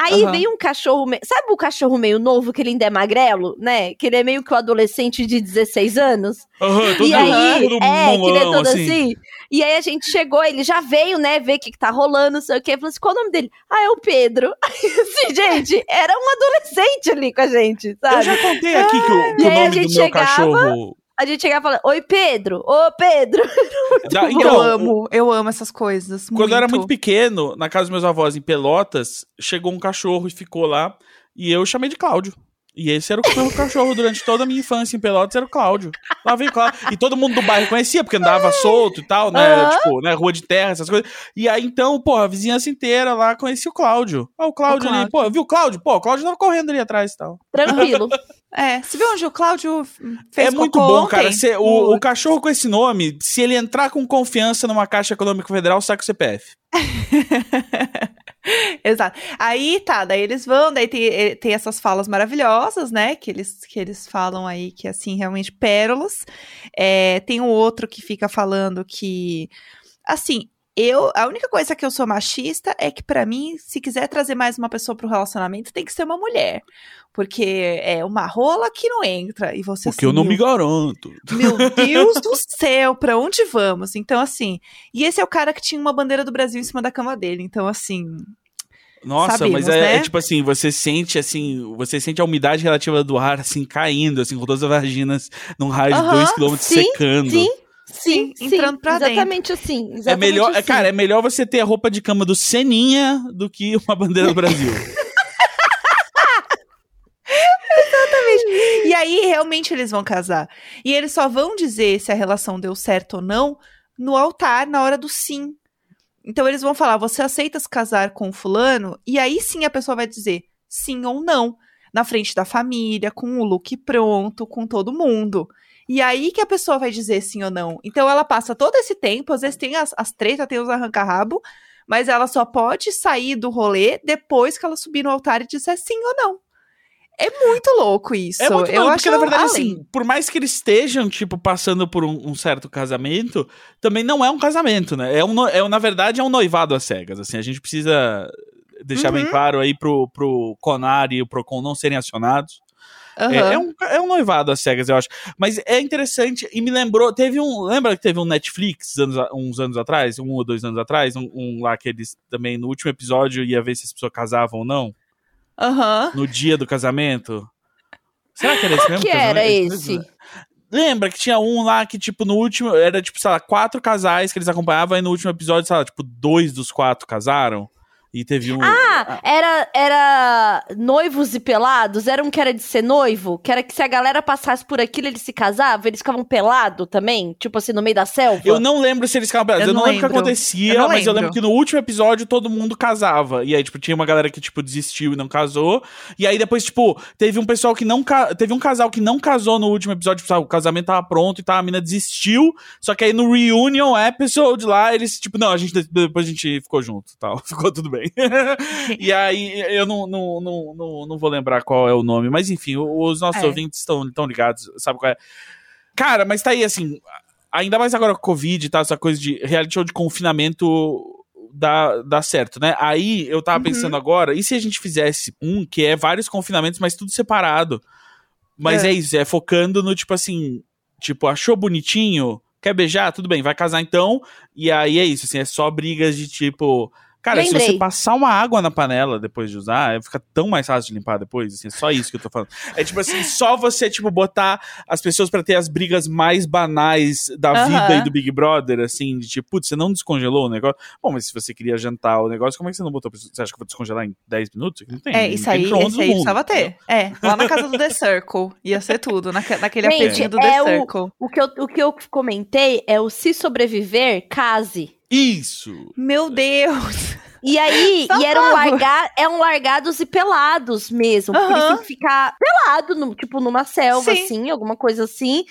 Aí Aham. veio um cachorro, me- sabe o cachorro meio novo, que ele ainda é magrelo, né? Que ele é meio que o adolescente de 16 anos. Aham, todo e aí, é, que ele é todo assim. E aí a gente chegou, ele já veio, né, ver o que, que tá rolando, não sei o quê. Falou assim, qual o nome dele? Ah, é o Pedro. [LAUGHS] assim, gente, era um adolescente ali com a gente, sabe? Eu já contei aqui que o, que E o nome do meu chegava- cachorro. A gente chegava e falava, oi, Pedro, ô, Pedro. [LAUGHS] Da- eu então, amo, eu amo essas coisas. Quando eu era muito pequeno, na casa dos meus avós em Pelotas, chegou um cachorro e ficou lá. E eu chamei de Cláudio. E esse era o meu cachorro durante toda a minha infância em Pelotas, era o Cláudio. Lá veio o Cláudio. E todo mundo do bairro conhecia, porque andava solto e tal, né? Aham. Tipo, né? Rua de terra, essas coisas. E aí, então, porra, a vizinhança inteira lá conhecia o Cláudio. Ah, o Cláudio O ali, pô, viu o Cláudio? Pô, o Cláudio tava correndo ali atrás e tal. Tranquilo. [LAUGHS] É, você viu onde o Cláudio fez é muito bom, ontem? cara. Cê- o, o cachorro com esse nome, se ele entrar com confiança numa Caixa Econômica Federal, saca o CPF. [LAUGHS] [LAUGHS] Exato. Aí tá, daí eles vão, daí tem, eh, tem essas falas maravilhosas, né? Que eles, que eles falam aí que assim, realmente pérolas. É, tem um outro que fica falando que, assim, eu, a única coisa que eu sou machista é que pra mim, se quiser trazer mais uma pessoa pro relacionamento, tem que ser uma mulher. Porque é uma rola que não entra. E você Porque assim, eu não meu me garanto. meu Deus do [LAUGHS] céu, pra onde vamos? Então, assim. E esse é o cara que tinha uma bandeira do Brasil em cima da cama dele. Então, assim. Nossa, Sabemos, mas é, né? é tipo assim, você sente assim, você sente a umidade relativa do ar assim caindo, assim, com todas as vaginas num raio de Aham, 2 km sim, secando. Sim, sim, Sim, entrando pra dentro. exatamente assim. É exatamente melhor, é, assim. cara, é melhor você ter a roupa de cama do Seninha do que uma bandeira do Brasil. [LAUGHS] E aí, realmente, eles vão casar. E eles só vão dizer se a relação deu certo ou não no altar, na hora do sim. Então, eles vão falar: você aceita se casar com o fulano? E aí sim a pessoa vai dizer sim ou não. Na frente da família, com o look pronto, com todo mundo. E aí que a pessoa vai dizer sim ou não. Então ela passa todo esse tempo, às vezes tem as, as tretas, tem os arranca-rabo, mas ela só pode sair do rolê depois que ela subir no altar e disser sim ou não. É muito louco isso. É muito Eu doido, acho porque na verdade, além. assim, por mais que eles estejam, tipo, passando por um, um certo casamento, também não é um casamento, né? É, um, é, na verdade, é um noivado às cegas, assim, a gente precisa deixar bem Uhum. claro aí pro, pro Conar e o Procon não serem acionados. É, Aham. é um, é um noivado às cegas, eu acho. Mas é interessante e me lembrou. Teve um. Lembra que teve um Netflix anos uns anos atrás? Um ou dois anos atrás? Um, um lá que eles também, no último episódio, ia ver se as pessoas casavam ou não? Aham. No dia do casamento? Será que era esse mesmo que era esse? Lembra que tinha um lá que, tipo, no último. Era, tipo, sei lá, quatro casais que eles acompanhavam, e no último episódio, sei lá, tipo, dois dos quatro casaram. E teve um. Ah, era, era noivos e pelados? Era um que era de ser noivo? Que era que se a galera passasse por aquilo, eles se casavam? Eles ficavam pelados também? Tipo assim, no meio da selva? Eu não lembro se eles ficavam pelados. Eu, Eu não lembro o que lembro. acontecia, Eu mas eu lembro. lembro que no último episódio todo mundo casava. E aí, tipo, tinha uma galera que, tipo, desistiu e não casou. E aí depois, tipo, teve um pessoal que não. ca- Teve um casal que não casou no último episódio. Tipo, sabe, o casamento tava pronto e tal, a mina desistiu. Só que aí no reunion episode lá, eles, tipo, não, a gente depois a gente ficou junto e tal. [LAUGHS] Ficou tudo bem. [LAUGHS] e aí, eu não, não, não, não, não vou lembrar qual é o nome, mas enfim, os nossos É. ouvintes estão, estão ligados, sabe qual é. Cara, mas tá aí, assim, ainda mais agora com a Covid tal, essa coisa de reality show de confinamento dá, dá certo, né? Aí eu tava Uhum. pensando agora, e se a gente fizesse um que é vários confinamentos, mas tudo separado? Mas é, É. isso, é focando no tipo assim, tipo, achou bonitinho? Quer beijar? Tudo bem, vai casar então. E aí é isso, assim, é só brigas de tipo. Cara, se Lembrei. você passar uma água na panela depois de usar, fica tão mais fácil de limpar depois, assim, é só isso que eu tô falando. É tipo assim, só você, tipo, botar as pessoas pra ter as brigas mais banais da vida e do Big Brother, assim, de tipo, putz, você não descongelou o negócio? Bom, mas se você queria jantar o negócio, como é que você não botou? Você acha que eu vou descongelar em 10 minutos? Não tem. É, isso tem aí, no aí precisava ter. É, lá na casa do The Circle. Ia ser tudo, naque- naquele Gente, apetinho do é The o- Circle. O que, eu, o que eu comentei é o se sobreviver, case. Isso! Meu Deus! E aí, [LAUGHS] e eram larga, é um largados e pelados mesmo. Porque eles têm que ficar pelado, no- tipo, numa selva, Sim. assim, alguma coisa assim.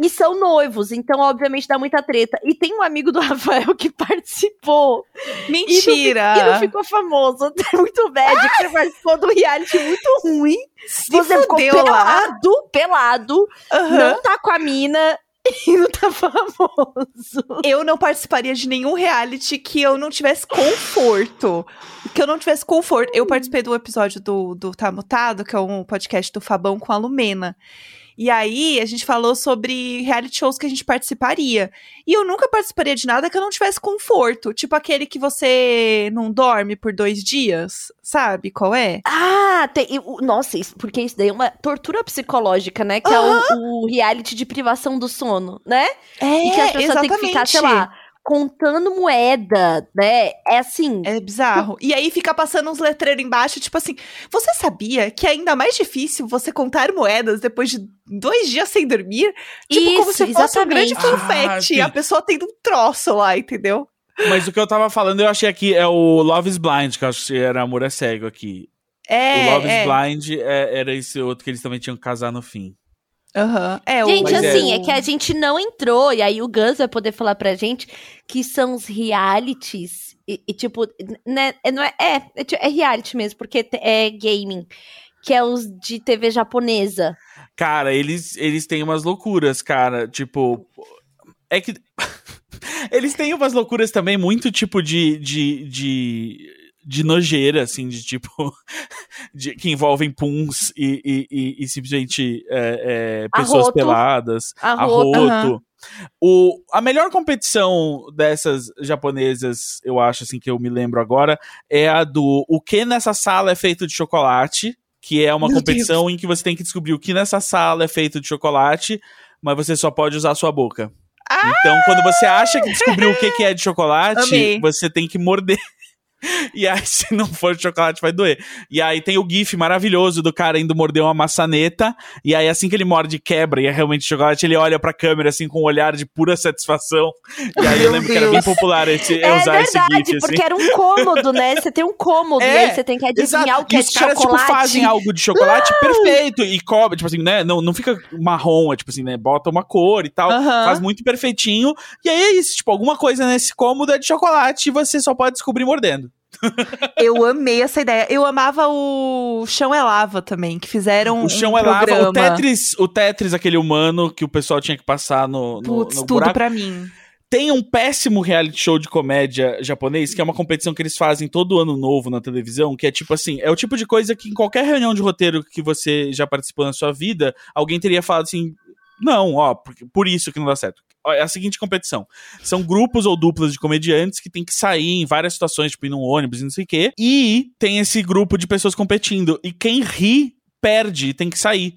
E são noivos, então, obviamente, dá muita treta. E tem um amigo do [LAUGHS] Rafael que participou. Mentira! E não ficou famoso. [LAUGHS] É muito bad, que você participou do reality muito ruim. Se você ficou fudeu lá. pelado, pelado, Aham. não tá com a mina [LAUGHS] tá famoso. Eu não participaria de nenhum reality que eu não tivesse conforto. Que eu não tivesse conforto. Eu participei do episódio do, do Tá Mutado, que é um podcast do Fabão com a Lumena. E aí, a gente falou sobre reality shows que a gente participaria. E eu nunca participaria de nada que eu não tivesse conforto. Tipo aquele que você não dorme por dois dias. Sabe qual é? Ah, tem, nossa, isso, porque isso daí é uma tortura psicológica, né? Que é o, o reality de privação do sono, né? É, e que as pessoas têm que ficar, sei lá, contando moeda, né? É assim. É bizarro. E aí fica passando uns letreiros embaixo, tipo assim, você sabia que é ainda mais difícil você contar moedas depois de dois dias sem dormir? Tipo, Isso, como se fosse um grande exatamente. confete. Ah, e a pessoa tendo um troço lá, entendeu? Mas o que eu tava falando, eu achei aqui, é o Love is Blind, que eu acho que era Amor é Cego aqui. É. o Love é. is Blind é- era esse outro que eles também tinham que casar no fim. Aham. É, o- Gente, Mas é- assim, é... que a gente não entrou, e aí o Gus vai poder falar pra gente que são os realities. E, e, tipo, né, é, não é, é, é, ti- é reality mesmo, porque é gaming. Que é os de TV japonesa. Cara, eles, eles têm umas loucuras, cara. Tipo. É que. [LAUGHS] eles têm umas loucuras também muito tipo de. de, de de nojeira, assim, de tipo. [LAUGHS] de- que envolvem puns e, e, e- e simplesmente é, é, pessoas Arroto. peladas. Arroto, Arroto. O, a melhor competição dessas japonesas, eu acho, assim, que eu me lembro agora, é a do O que nessa sala é feito de chocolate, que é uma Meu competição em que você tem que descobrir o que nessa sala é feito de chocolate, mas você só pode usar a sua boca. Ah! Então, quando você acha que descobriu o que, que é de chocolate, Amei. você tem que morder. E aí, [LAUGHS] se não for chocolate, vai doer. E aí tem o gif maravilhoso do cara indo morder uma maçaneta. E aí, assim que ele morde, quebra e é realmente chocolate, ele olha pra câmera, assim, com um olhar de pura satisfação. E aí eu lembro que era bem popular esse, É usar esse verdade, gif, porque assim. era um cômodo, né? Você tem um cômodo, É, e aí você tem que adivinhar Exato. o que e é os caras, chocolate. tipo, fazem algo de chocolate perfeito e cobre, tipo assim, né? Não, não fica marrom, é tipo assim, né? Bota uma cor e tal. Aham. Faz muito perfeitinho. E aí é isso, tipo, alguma coisa nesse cômodo é de chocolate e você só pode descobrir mordendo. [LAUGHS] Eu amei essa ideia. Eu amava o Chão é Lava também, que fizeram O chão um é lava. programa. O Tetris, o Tetris, aquele humano que o pessoal tinha que passar no, no, Putz, no tudo buraco. pra mim. Tem um péssimo reality show de comédia japonês, que é uma competição que eles fazem todo ano novo na televisão, que é tipo assim, é o tipo de coisa que em qualquer reunião de roteiro que você já participou na sua vida, alguém teria falado assim, não, ó, por, por isso que não dá certo. É a seguinte competição. São grupos ou duplas de comediantes que tem que sair em várias situações, tipo ir num ônibus e não sei o quê. E tem esse grupo de pessoas competindo. E quem ri, perde, tem que sair.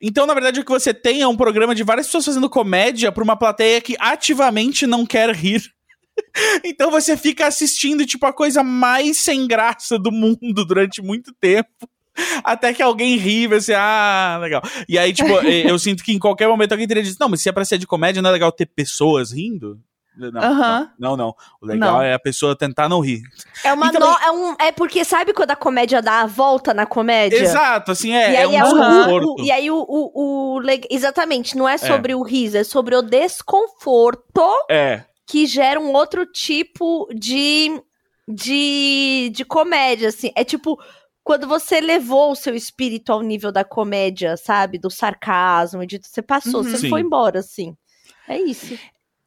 Então, na verdade, o que você tem é um programa de várias pessoas fazendo comédia pra uma plateia que ativamente não quer rir. [LAUGHS] Então você fica assistindo, tipo, a coisa mais sem graça do mundo durante muito tempo. Até que alguém ri e você, ah, legal. E aí, tipo, [LAUGHS] eu sinto que em qualquer momento alguém teria dito, não, mas se é pra ser de comédia, não é legal ter pessoas rindo? Não, não, não, não. O legal Não. é a pessoa tentar não rir. É uma também- no- é, um, é porque sabe quando a comédia dá a volta na comédia? Exato, assim, é, E é aí um é o- desconforto. o, e aí o, o, o exatamente, não é sobre o riso, é sobre o desconforto É, que gera um outro tipo de de, de comédia, assim. É tipo quando você levou o seu espírito ao nível da comédia, sabe? Do sarcasmo, de você passou, Uhum. você Sim. foi embora, assim. É isso.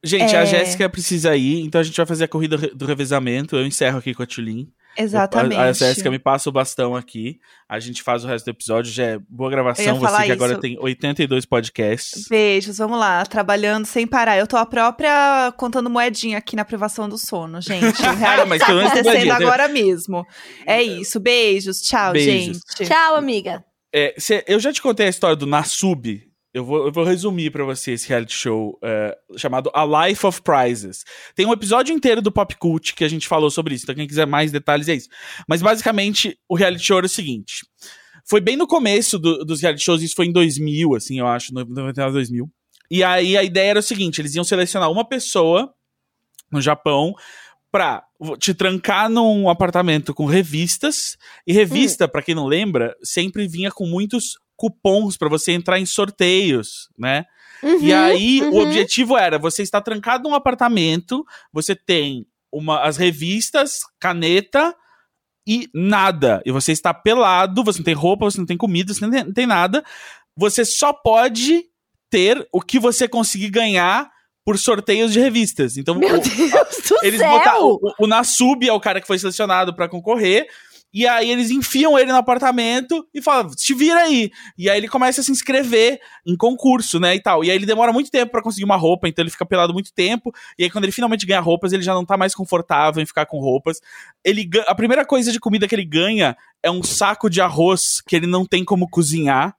Gente, a É. Jéssica precisa ir, então a gente vai fazer a corrida do revezamento. Eu encerro aqui com a Tulin. Exatamente. A, a Jéssica me passa o bastão aqui. A gente faz o resto do episódio. Já é boa Eu gravação. Você que agora isso. tem 82 podcasts. Beijos, vamos lá, trabalhando sem parar. Eu tô a própria contando moedinha aqui na privação do sono, gente. [LAUGHS] O reality Mas tá acontecendo agora mesmo. É isso, beijos, tchau, Beijos. gente. Tchau, amiga. É, cê- eu já te contei a história do Nasub. Eu vou, eu vou resumir pra você esse reality show é, chamado A Life of Prizes. Tem um episódio inteiro do Pop Cult que a gente falou sobre isso. Então, quem quiser mais detalhes é isso. Mas basicamente, o reality show era o seguinte: foi bem no começo do- dos reality shows, isso foi em 2000, assim, eu acho, 99, 2000. E aí a ideia era o seguinte: eles iam selecionar uma pessoa no Japão pra te trancar num apartamento com revistas. E revista, pra quem não lembra, sempre vinha com muitos cupons pra você entrar em sorteios, né? E Uhum, aí o uhum. objetivo era: você está trancado num apartamento, você tem uma, as revistas, caneta e nada. E você está pelado, você não tem roupa, você não tem comida, você não tem, não tem nada. Você só pode ter o que você conseguir ganhar por sorteios de revistas. Então, Meu o- Deus do eles céu! botaram. O, o Nasub é o cara que foi selecionado pra concorrer. E aí eles enfiam ele no apartamento e falam, te vira aí. E aí ele começa a se inscrever em concurso, né, e tal. E aí ele demora muito tempo pra conseguir uma roupa, então ele fica pelado muito tempo. E aí quando ele finalmente ganha roupas, ele já não tá mais confortável em ficar com roupas. Ele A primeira coisa de comida que ele ganha é um saco de arroz que ele não tem como cozinhar.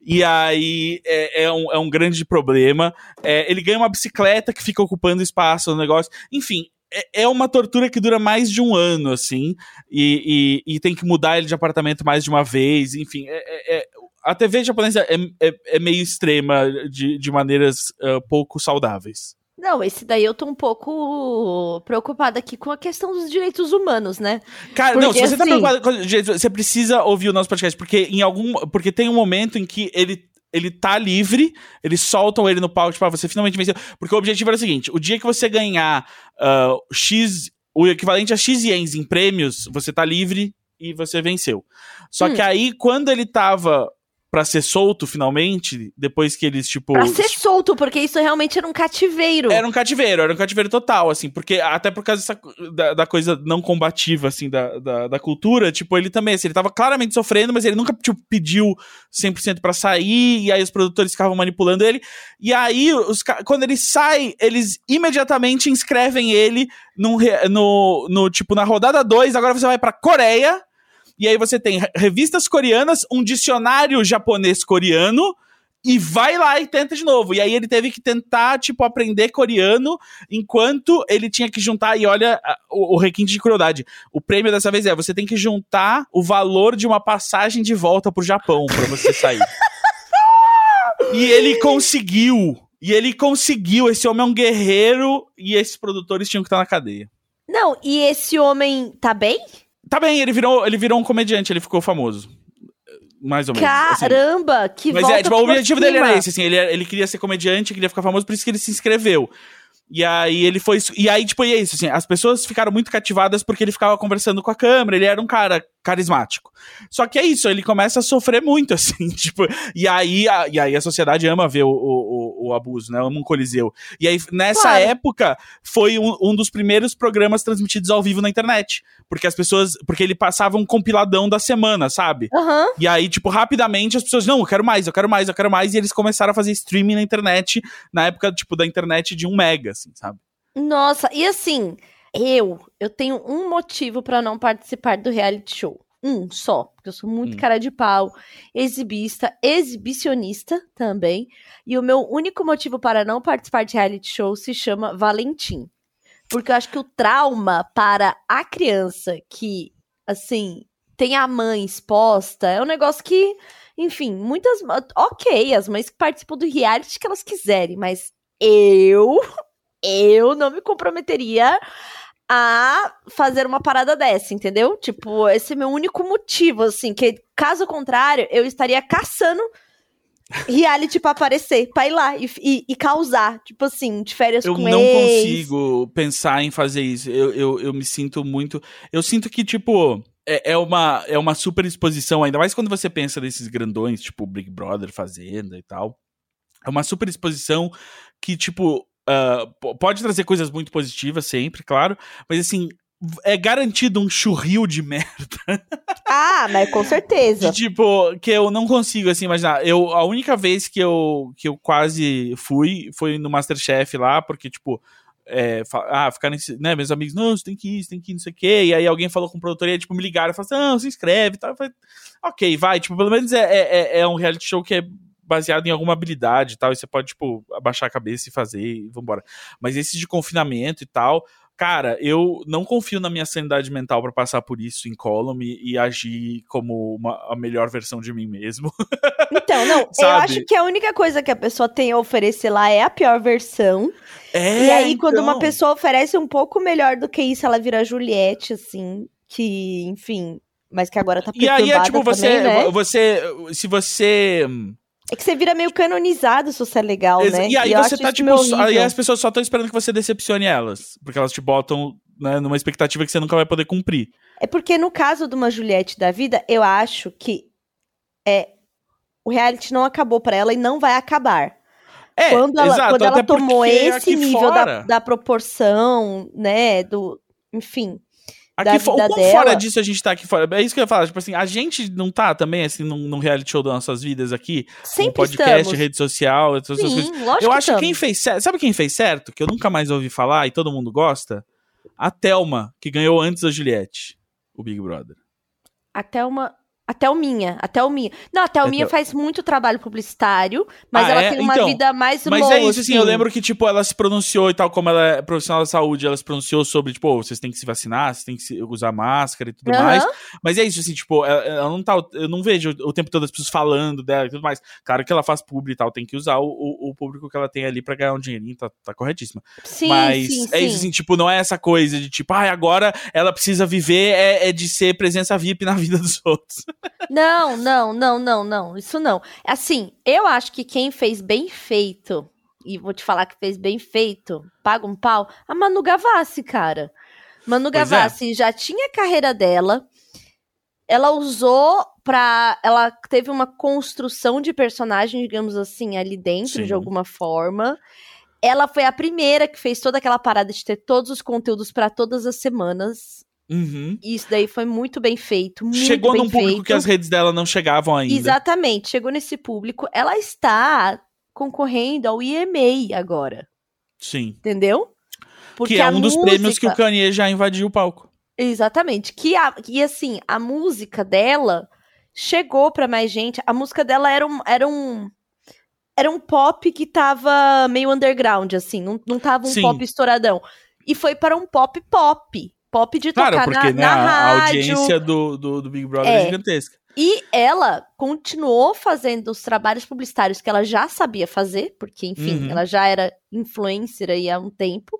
E aí é, é, um, é um grande problema. É, ele ganha uma bicicleta que fica ocupando espaço no negócio. Enfim, é, é uma tortura que dura mais de um ano, assim, e, e, e, tem que mudar ele de apartamento mais de uma vez, enfim. É, é, é a TV japonesa é, é, é, meio extrema de, de maneiras uh, pouco saudáveis. Não, esse daí eu tô um pouco preocupada aqui com a questão dos direitos humanos, né? Cara, porque, não, se você tá assim... tá preocupado com direitos, você precisa ouvir o nosso podcast, porque em algum. Porque tem um momento em que ele ele tá livre, eles soltam ele no palco para tipo, ah, você finalmente vencer. Porque o objetivo era o seguinte: o dia que você ganhar uh, X, o equivalente a X ienes em prêmios, você tá livre e você venceu. Só hum. que aí, quando ele tava para ser solto finalmente, depois que eles, tipo. Pra ser solto, porque isso realmente era um cativeiro. Era um cativeiro, era um cativeiro total, assim, porque até por causa dessa, da, da, coisa não combativa, assim, da, da, da, cultura, tipo, ele também, assim, ele tava claramente sofrendo, mas ele nunca, tipo, pediu 100% para sair, e aí os produtores ficavam manipulando ele. E aí, os, quando ele sai, eles imediatamente inscrevem ele num, no, no, tipo, na rodada 2, agora você vai pra Coreia e aí você tem revistas coreanas, um dicionário japonês-coreano, e vai lá e tenta de novo. E aí ele teve que tentar, tipo, aprender coreano enquanto ele tinha que juntar. E olha o, o requinte de crueldade. O prêmio dessa vez é: você tem que juntar o valor de uma passagem de volta pro Japão para você sair. [LAUGHS] e ele conseguiu. E ele conseguiu. Esse homem é um guerreiro e esses produtores tinham que estar na cadeia. Não, e esse homem tá bem? Tá bem, ele virou, ele virou um comediante, ele ficou famoso. Mais ou menos. Assim. Caramba, assim. que Mas é, tipo, o objetivo dele era esse, assim, ele, ele queria ser comediante, queria ficar famoso, por isso que ele se inscreveu. E aí ele foi. E aí, tipo, e é isso, assim, as pessoas ficaram muito cativadas porque ele ficava conversando com a câmera, ele era um cara carismático. Só que é isso, ele começa a sofrer muito, [LAUGHS] assim, tipo, e aí a, e aí a sociedade ama ver o, o, o abuso, né? Ama um coliseu. E aí, nessa claro. época, foi um, um, dos primeiros programas transmitidos ao vivo na internet. Porque as pessoas. Porque ele passava um compiladão da semana, sabe? Uhum. E aí, tipo, rapidamente as pessoas, não, eu quero mais, eu quero mais, eu quero mais. E eles começaram a fazer streaming na internet, na época, tipo, da internet de um mega, assim, sabe? Nossa, e assim, eu, eu tenho um motivo para não participar do reality show. Um só, porque eu sou muito hum. cara de pau, exibista, exibicionista também. E o meu único motivo para não participar de reality show se chama Valentim. Porque eu acho que o trauma para a criança que, assim, tem a mãe exposta é um negócio que, enfim, muitas. Ok, as mães que participam do reality que elas quiserem, mas eu eu não me comprometeria a fazer uma parada dessa, entendeu? Tipo, esse é meu único motivo, assim, que caso contrário, eu estaria caçando reality pra aparecer, pra ir lá e, e, e causar, tipo assim, de férias eu com Eu não ex. consigo pensar em fazer isso. Eu, eu, eu me sinto muito. Eu sinto que, tipo. É, é, uma, é uma super exposição, ainda mais quando você pensa nesses grandões, tipo Big Brother, Fazenda e tal. É uma super exposição que, tipo, Uh, pode trazer coisas muito positivas sempre, claro, mas assim, é garantido um churril de [LAUGHS] merda. Ah, mas com certeza. De, tipo, que eu não consigo, assim, imaginar. Eu, a única vez que eu, que eu quase fui foi no Masterchef lá, porque, tipo, é, ah, ficaram, né, meus amigos, não, você tem que ir, você tem que ir, não sei o quê. E aí alguém falou com produtoria, tipo, me ligaram e falaram assim, não, se inscreve e tal. Falei, ok, vai. Tipo, pelo menos é, é, é um reality show que é baseado em alguma habilidade e tal, e você pode, tipo, abaixar a cabeça e fazer e vambora. Mas esse de confinamento e tal, cara, eu não confio na minha sanidade mental para passar por isso em column e, e agir como uma, a melhor versão de mim mesmo. [LAUGHS] Então, não, eu acho que a única coisa que a pessoa tem a oferecer lá é a pior versão. É, e aí, então... quando uma pessoa oferece um pouco melhor do que isso, ela vira Juliette, assim, que, enfim, mas que agora tá perturbada E aí é tipo, você, também, né? você, se você é que você vira meio canonizado se você é legal, Ex né? E aí e você tá, tipo, aí as pessoas só estão esperando que você decepcione elas. Porque elas te botam né, numa expectativa que você nunca vai poder cumprir. É porque no caso de uma Juliette da vida, eu acho que é, o reality não acabou para ela e não vai acabar. É, quando ela, exato, quando ela tomou esse nível fora... da, da proporção, né, do, enfim, Aqui da vida o quão fora disso a gente tá aqui fora? É isso que eu ia falar. Tipo assim, a gente não tá também, assim, num, num reality show das nossas vidas aqui? Sempre um podcast, estamos. rede social, essas Sim, coisas. Lógico eu que acho que quem fez certo. Sabe quem fez certo? Que eu nunca mais ouvi falar e todo mundo gosta? A Thelma, que ganhou antes da Juliette, o Big Brother. A Thelma. A Thelminha, a Thelminha. Não, a Thelminha É, faz muito trabalho publicitário, mas Ah, ela é? tem uma Então, vida mais Mas low, é isso, assim, eu assim. lembro que, tipo, ela se pronunciou e tal, como ela é profissional da saúde, ela se pronunciou sobre, tipo, "Ô, vocês têm que se vacinar, vocês têm que usar máscara e tudo Aham. mais. Mas é isso, assim, tipo, ela, ela não tá. Eu não vejo o tempo todo as pessoas falando dela e tudo mais. Claro que ela faz publi e tal, tem que usar o, o, o público que ela tem ali pra ganhar um dinheirinho, tá, tá corretíssima. Sim, Mas sim, é sim. isso, assim, tipo, não é essa coisa de tipo, ah, agora ela precisa viver é, é de ser presença VIP na [LAUGHS] vida dos outros. Não, não, não, não, não. Isso não. Assim, eu acho que quem fez bem feito, e vou te falar que fez bem feito, paga um pau, a Manu Gavassi, cara. Manu Pois é. Gavassi já tinha a carreira dela. Ela usou pra. Ela teve uma construção de personagem, digamos assim, ali dentro, Sim. de alguma forma. Ela foi a primeira que fez toda aquela parada de ter todos os conteúdos pra todas as semanas. Uhum. Isso daí foi muito bem feito. Muito Chegou bem num público feito. que as redes dela não chegavam ainda. Exatamente, chegou nesse público. Ela está concorrendo ao EMA agora, Sim. entendeu? que é um dos prêmios que o música- Kanye já invadiu o palco. Exatamente. Que a, e assim, a música dela chegou pra mais gente. A música dela era um. Era um era um pop que tava meio underground, assim, não, não tava um Sim. pop estouradão. E foi para um pop pop. Pop de Claro, tocar porque na, né, na a, a rádio. audiência do, do, do Big Brother É. é gigantesca. E ela continuou fazendo os trabalhos publicitários que ela já sabia fazer, porque, enfim, Uhum. ela já era influencer aí há um tempo,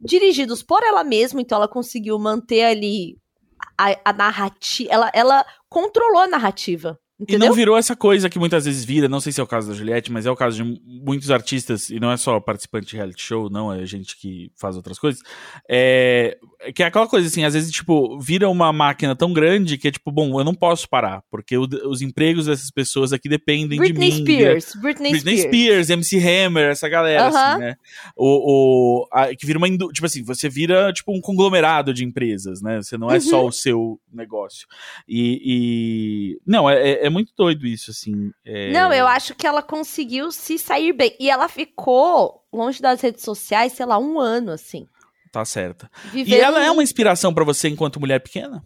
dirigidos por ela mesma, então ela conseguiu manter ali a, a narrativa. Ela, ela controlou a narrativa. E Entendeu? não virou essa coisa que muitas vezes vira, não sei se é o caso da Juliette, mas é o caso de mu- muitos artistas, e não é só participante de reality show, não, é gente que faz outras coisas. É, que é aquela coisa assim, às vezes, tipo, vira uma máquina tão grande que é tipo, bom, eu não posso parar, porque o- os empregos dessas pessoas aqui dependem Britney de mim. Spears. Britney, Britney Spears. Spears, MC Hammer, essa galera, Aham. assim, né? O, o, a- que vira uma. Tipo assim, você vira tipo um conglomerado de empresas, né? Você não é Uhum. só o seu negócio. E. e- Não, é, é- é muito doido isso, assim. é- Não, eu acho que ela conseguiu se sair bem. E ela ficou longe das redes sociais, sei lá, um ano, assim. Tá certa. E Vivendo ela é uma inspiração pra você enquanto mulher pequena?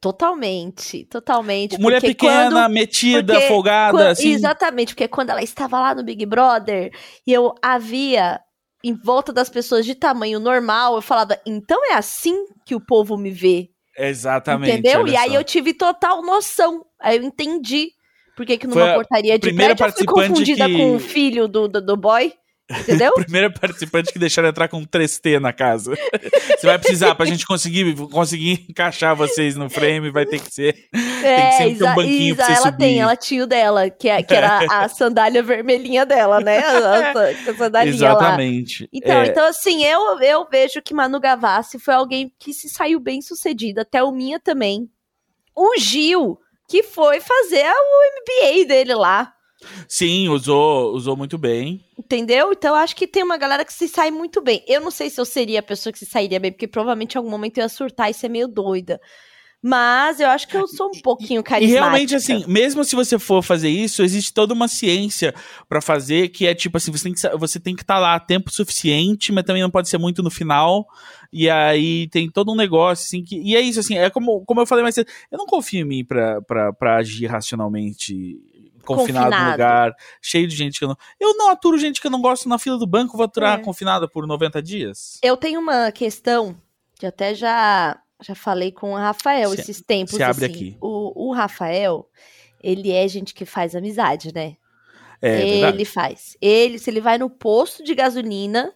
Totalmente, totalmente. mulher pequena, quando- metida, porque folgada, Quan- assim. Exatamente, porque quando ela estava lá no Big Brother e eu havia em volta das pessoas de tamanho normal, eu falava, então é assim que o povo me vê. Exatamente. entendeu? E aí só. eu tive total noção. Aí eu entendi por que, que numa Foi portaria de prédio eu fui confundida que- com o filho do, do, do boy. Entendeu? [LAUGHS] Primeira participante que deixaram entrar com 3T na casa. [LAUGHS] Você vai precisar, pra gente conseguir, conseguir encaixar vocês no frame, vai ter que ser. tem que sempre ter um banquinho pra exa- você ela subir. tem, ela tinha o dela, que, é, que era [LAUGHS] a sandália vermelhinha dela, né? A, a, a sandalinha lá. Exatamente. Então, É, então assim, eu, eu vejo que Manu Gavassi foi alguém que se saiu bem sucedida, até o Minha também. O Gil, que foi fazer o MBA dele lá, Sim, usou, usou muito bem. entendeu? Então eu acho que tem uma galera que se sai muito bem. Eu não sei se eu seria a pessoa que se sairia bem, porque provavelmente em algum momento eu ia surtar e ser meio doida. Mas eu acho que eu sou um pouquinho E carismática. realmente, assim, mesmo se você for fazer isso, existe toda uma ciência pra fazer, que é tipo assim, você tem que você tem que estar lá tempo suficiente, mas também não pode ser muito no final. E aí tem todo um negócio, assim, que. E é isso, assim, é como, como eu falei mais cedo, eu não confio em mim pra, pra, pra agir racionalmente. Confinado, Confinado. no lugar, cheio de gente que eu não. Eu não aturo gente que eu não gosto na fila do banco, vou aturar É. confinada por 90 dias. Eu tenho uma questão que até já já falei com o Rafael Se- esses tempos. se abre assim. aqui. O, o Rafael, ele é gente que faz amizade, né? É, ele verdade. faz. Ele, se ele vai no posto de gasolina,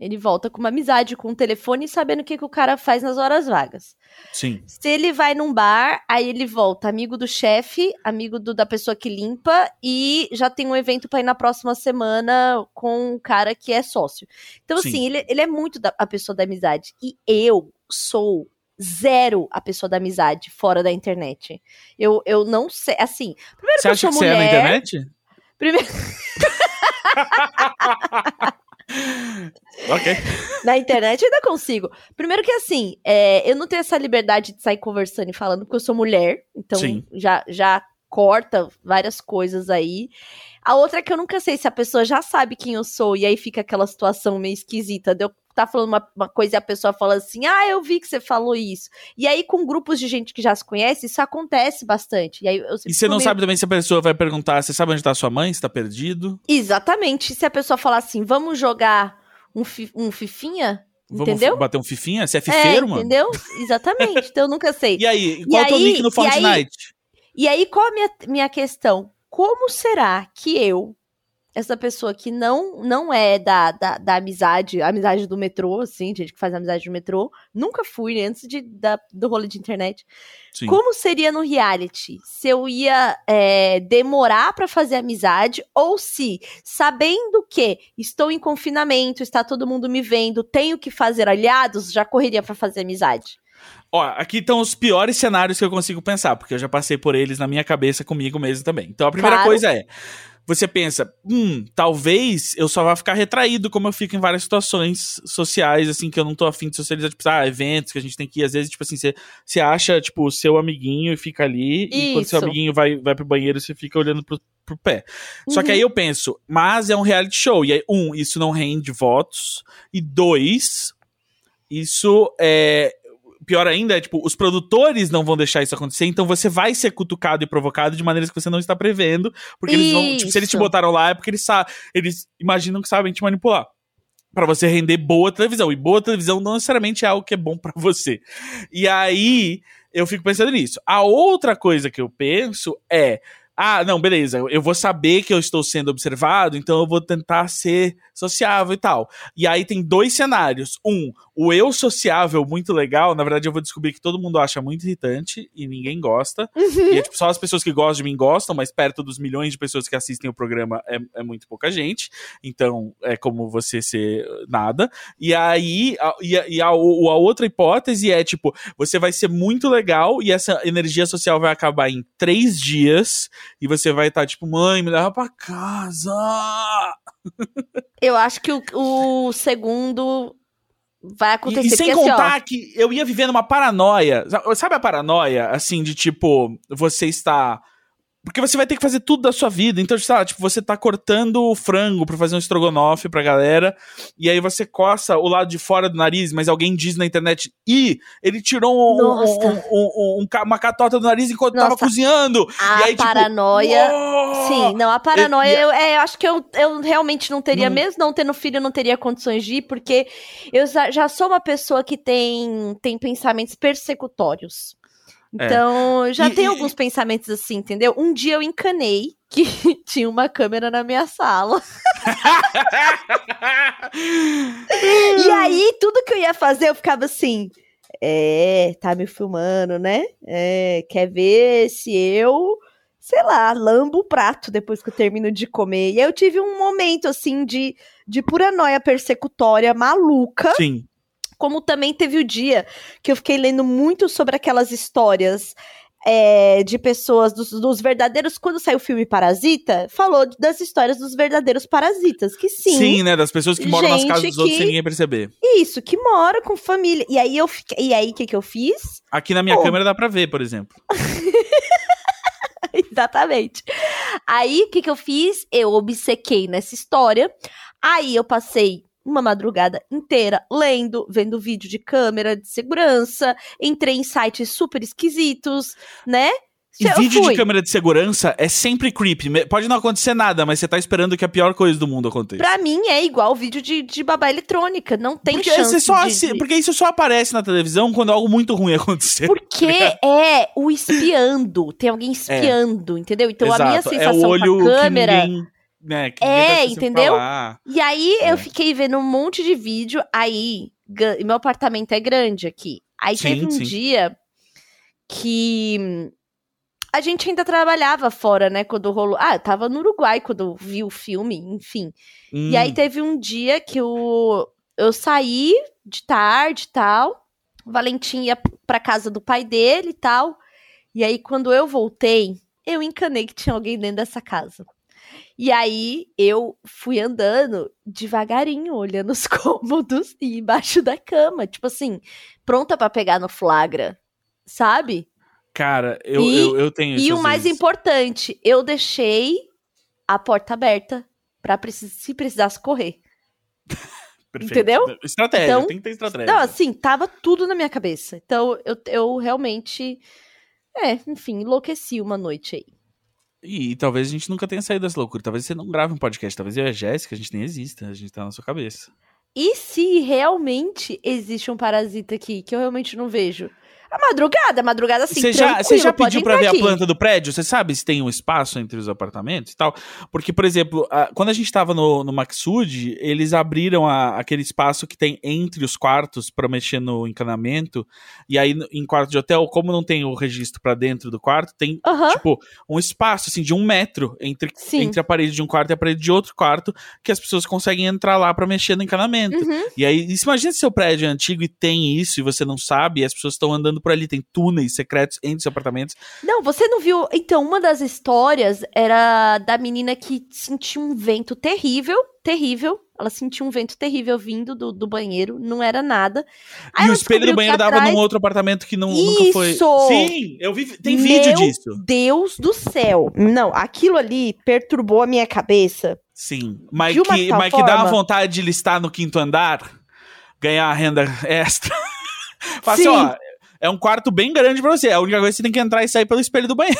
ele volta com uma amizade, com um telefone, sabendo o que, que o cara faz nas horas vagas. Sim. Se ele vai num bar, aí ele volta amigo do chefe, amigo do- da pessoa que limpa e já tem um evento pra ir na próxima semana com um cara que é sócio. Então, Sim. assim, ele, ele é muito da- a pessoa da amizade. E eu sou zero a pessoa da amizade fora da internet. Eu, eu não sei, assim, primeiro Você que eu acha sou que você é na mulher, internet? primeiro [LAUGHS] [LAUGHS] ok. Na internet eu ainda consigo. Primeiro que assim, é, eu não tenho essa liberdade de sair conversando e falando porque eu sou mulher, então Sim. já, já corta várias coisas aí. A outra é que eu nunca sei se a pessoa já sabe quem eu sou e aí fica aquela situação meio esquisita de eu tá falando uma, uma coisa e a pessoa fala assim, ah, eu vi que você falou isso. E aí, com grupos de gente que já se conhece, isso acontece bastante. E, aí, e você não meio... sabe também se a pessoa vai perguntar, você sabe onde tá sua mãe, se tá perdido? Exatamente. Se a pessoa falar assim, vamos jogar um, fi, um fifinha, Vamos entendeu? bater um fifinha? Você é fifeiro, é, mano? Entendeu? Exatamente. então eu nunca sei. [LAUGHS] E aí, qual é o teu nick no Fortnite? E aí, e aí, qual a minha, minha questão? Como será que eu, essa pessoa que não não é da, da, da amizade, amizade do metrô, assim, gente que faz amizade do metrô, nunca fui né, antes de, da, do rolê de internet. Sim. Como seria no reality? Se eu ia é, demorar para fazer amizade ou se, sabendo que estou em confinamento, está todo mundo me vendo, tenho que fazer aliados, já correria para fazer amizade? Ó, aqui estão os piores cenários que eu consigo pensar, porque eu já passei por eles na minha cabeça comigo mesmo também. Então a primeira claro. coisa é: você pensa, hum, talvez eu só vá ficar retraído, como eu fico em várias situações sociais, assim, que eu não tô afim de socializar, tipo, ah, eventos que a gente tem que ir, às vezes, tipo assim, você, acha, tipo, o seu amiguinho e fica ali, Isso. e quando seu amiguinho vai, vai pro banheiro, você fica olhando pro, pro pé. Uhum. Só que aí uhum. eu penso, mas é um reality show, e aí, um, isso não rende votos, e dois, isso é, pior ainda é, tipo, os produtores não vão deixar isso acontecer, então você vai ser cutucado e provocado de maneiras que você não está prevendo, porque isso. eles vão, tipo, se eles te botaram lá é porque eles sabem, eles imaginam que sabem te manipular para você render boa televisão. E boa televisão não necessariamente é algo que é bom para você. E aí eu fico pensando nisso. A outra coisa que eu penso é ah, não, beleza, eu vou saber que eu estou sendo observado, então eu vou tentar ser sociável e tal. E aí tem dois cenários. Um, o eu sociável muito legal, na verdade eu vou descobrir que todo mundo acha muito irritante e ninguém gosta. Uhum. E é tipo, só as pessoas que gostam de mim gostam, mas perto dos milhões de pessoas que assistem o programa é, é muito pouca gente. Então é como você ser nada. E aí, a, e, a, e a, a outra hipótese é tipo, você vai ser muito legal e essa energia social vai acabar em três dias e você vai estar tá, tipo, mãe, me leva pra casa. [LAUGHS] Eu acho que o, o segundo vai acontecer. E, e sem porque, contar assim, que eu ia vivendo uma paranoia. Sabe a paranoia? Assim, de tipo, você está porque você vai ter que fazer tudo da sua vida. Então, sabe, tipo, você tá cortando o frango pra fazer um estrogonofe pra galera. E aí você coça o lado de fora do nariz, mas alguém diz na internet, ih, ele tirou um, um, um, uma catota do nariz enquanto Nossa. tava cozinhando. A e aí, tipo, paranoia. Tipo, sim, não, a paranoia, eu, é, eu acho que eu, eu realmente não teria, não. mesmo não tendo filho, eu não teria condições de ir, porque eu já sou uma pessoa que tem, tem pensamentos persecutórios. É. Então, é. já e, tem e... alguns pensamentos assim, entendeu? Um dia eu encanei que [LAUGHS] tinha uma câmera na minha sala. e aí, tudo que eu ia fazer, eu ficava assim. É, tá me filmando, né? É, quer ver se eu, sei lá, lambo o prato depois que eu termino de comer. E aí eu tive um momento, assim, de, de pura noia persecutória maluca. Sim como também teve o dia que eu fiquei lendo muito sobre aquelas histórias é, de pessoas, dos, dos, verdadeiros. Quando saiu o filme Parasita, falou das histórias dos verdadeiros parasitas. Que sim. Sim, né? Das pessoas que moram nas casas dos que, outros sem ninguém perceber. Isso, que mora com família. E aí eu fiquei. E aí, o que, que eu fiz? Aqui na minha Pô. câmera dá pra ver, por exemplo. [LAUGHS] Exatamente. Aí, o que, que eu fiz? Eu obcequei nessa história. Aí eu passei uma madrugada inteira lendo, vendo vídeo de câmera de segurança, entrei em sites super esquisitos, né? E vídeo fui. de câmera de segurança é sempre creepy. Pode não acontecer nada, mas você tá esperando que a pior coisa do mundo aconteça. Pra mim é igual vídeo de, de babá eletrônica. Não tem porque chance só de. Porque isso só aparece na televisão quando algo muito ruim [LAUGHS] acontecer. Porque é o espiando. Tem alguém espiando, é. entendeu? Então Exato. a minha sensação é o olho com a câmera... Que ninguém né? Que é, entendeu? E aí é. eu fiquei vendo um monte de vídeo, aí meu apartamento é grande aqui. Aí sim, teve um sim. dia que a gente ainda trabalhava fora, né? Quando rolou. Ah, eu tava no Uruguai quando vi o filme, enfim. Hum. E aí hum. teve um dia que eu, eu saí de tarde e tal. O Valentim ia pra casa do pai dele e tal. E aí, quando eu voltei, eu encanei que tinha alguém dentro dessa casa. E aí eu fui andando devagarinho, olhando os [LAUGHS] cômodos e embaixo da cama, tipo assim, pronta para pegar no flagra, sabe? Cara, eu, e, eu, eu tenho E o mais vezes. importante, eu deixei a porta aberta para se precisasse correr. [LAUGHS] Perfeito. Entendeu? Estratégia, Então, tem que ter estratégia. Não, assim, tava tudo na minha cabeça. Então, eu, eu realmente. É, enfim, enlouqueci uma noite aí. E, talvez a gente nunca tenha saído dessa loucura. Talvez você não grave um podcast. Talvez eu e a Jéssica, a gente nem exista. A gente tá na sua cabeça. E se realmente existe um parasita aqui, que eu realmente não vejo? A madrugada, a madrugada assim, Você já, você já pediu pra ver aqui. a planta do prédio? Você sabe se tem um espaço entre os apartamentos e tal? Porque, por exemplo, a- quando a gente tava no, no Maxud, eles abriram a- aquele espaço que tem entre os quartos pra mexer no encanamento. E aí, em quarto de hotel, como não tem o registro pra dentro do quarto, tem, Aham, tipo, um espaço, assim, de um metro entre, sim. entre a parede de um quarto e a parede de outro quarto, que as pessoas conseguem entrar lá pra mexer no encanamento. Uhum. E aí, imagina se seu prédio é antigo e tem isso e você não sabe, e as pessoas estão andando por ali, tem túneis secretos entre os apartamentos. Não, você não viu. Então, uma das histórias era da menina que sentiu um vento terrível, terrível. Ela sentiu um vento terrível vindo do, do banheiro, não era nada. Aí e o espelho do banheiro dava atrás- num outro apartamento que não, nunca foi. Isso! Sim, eu vi, tem vídeo Meu disso. Deus do céu. Não, aquilo ali perturbou a minha cabeça. Sim, mas que, mas que dá uma forma- vontade de listar no quinto andar, ganhar renda extra. [LAUGHS] Fala assim, Sim. ó, é um quarto bem grande pra você. A única coisa é que você tem que entrar e sair pelo espelho do banheiro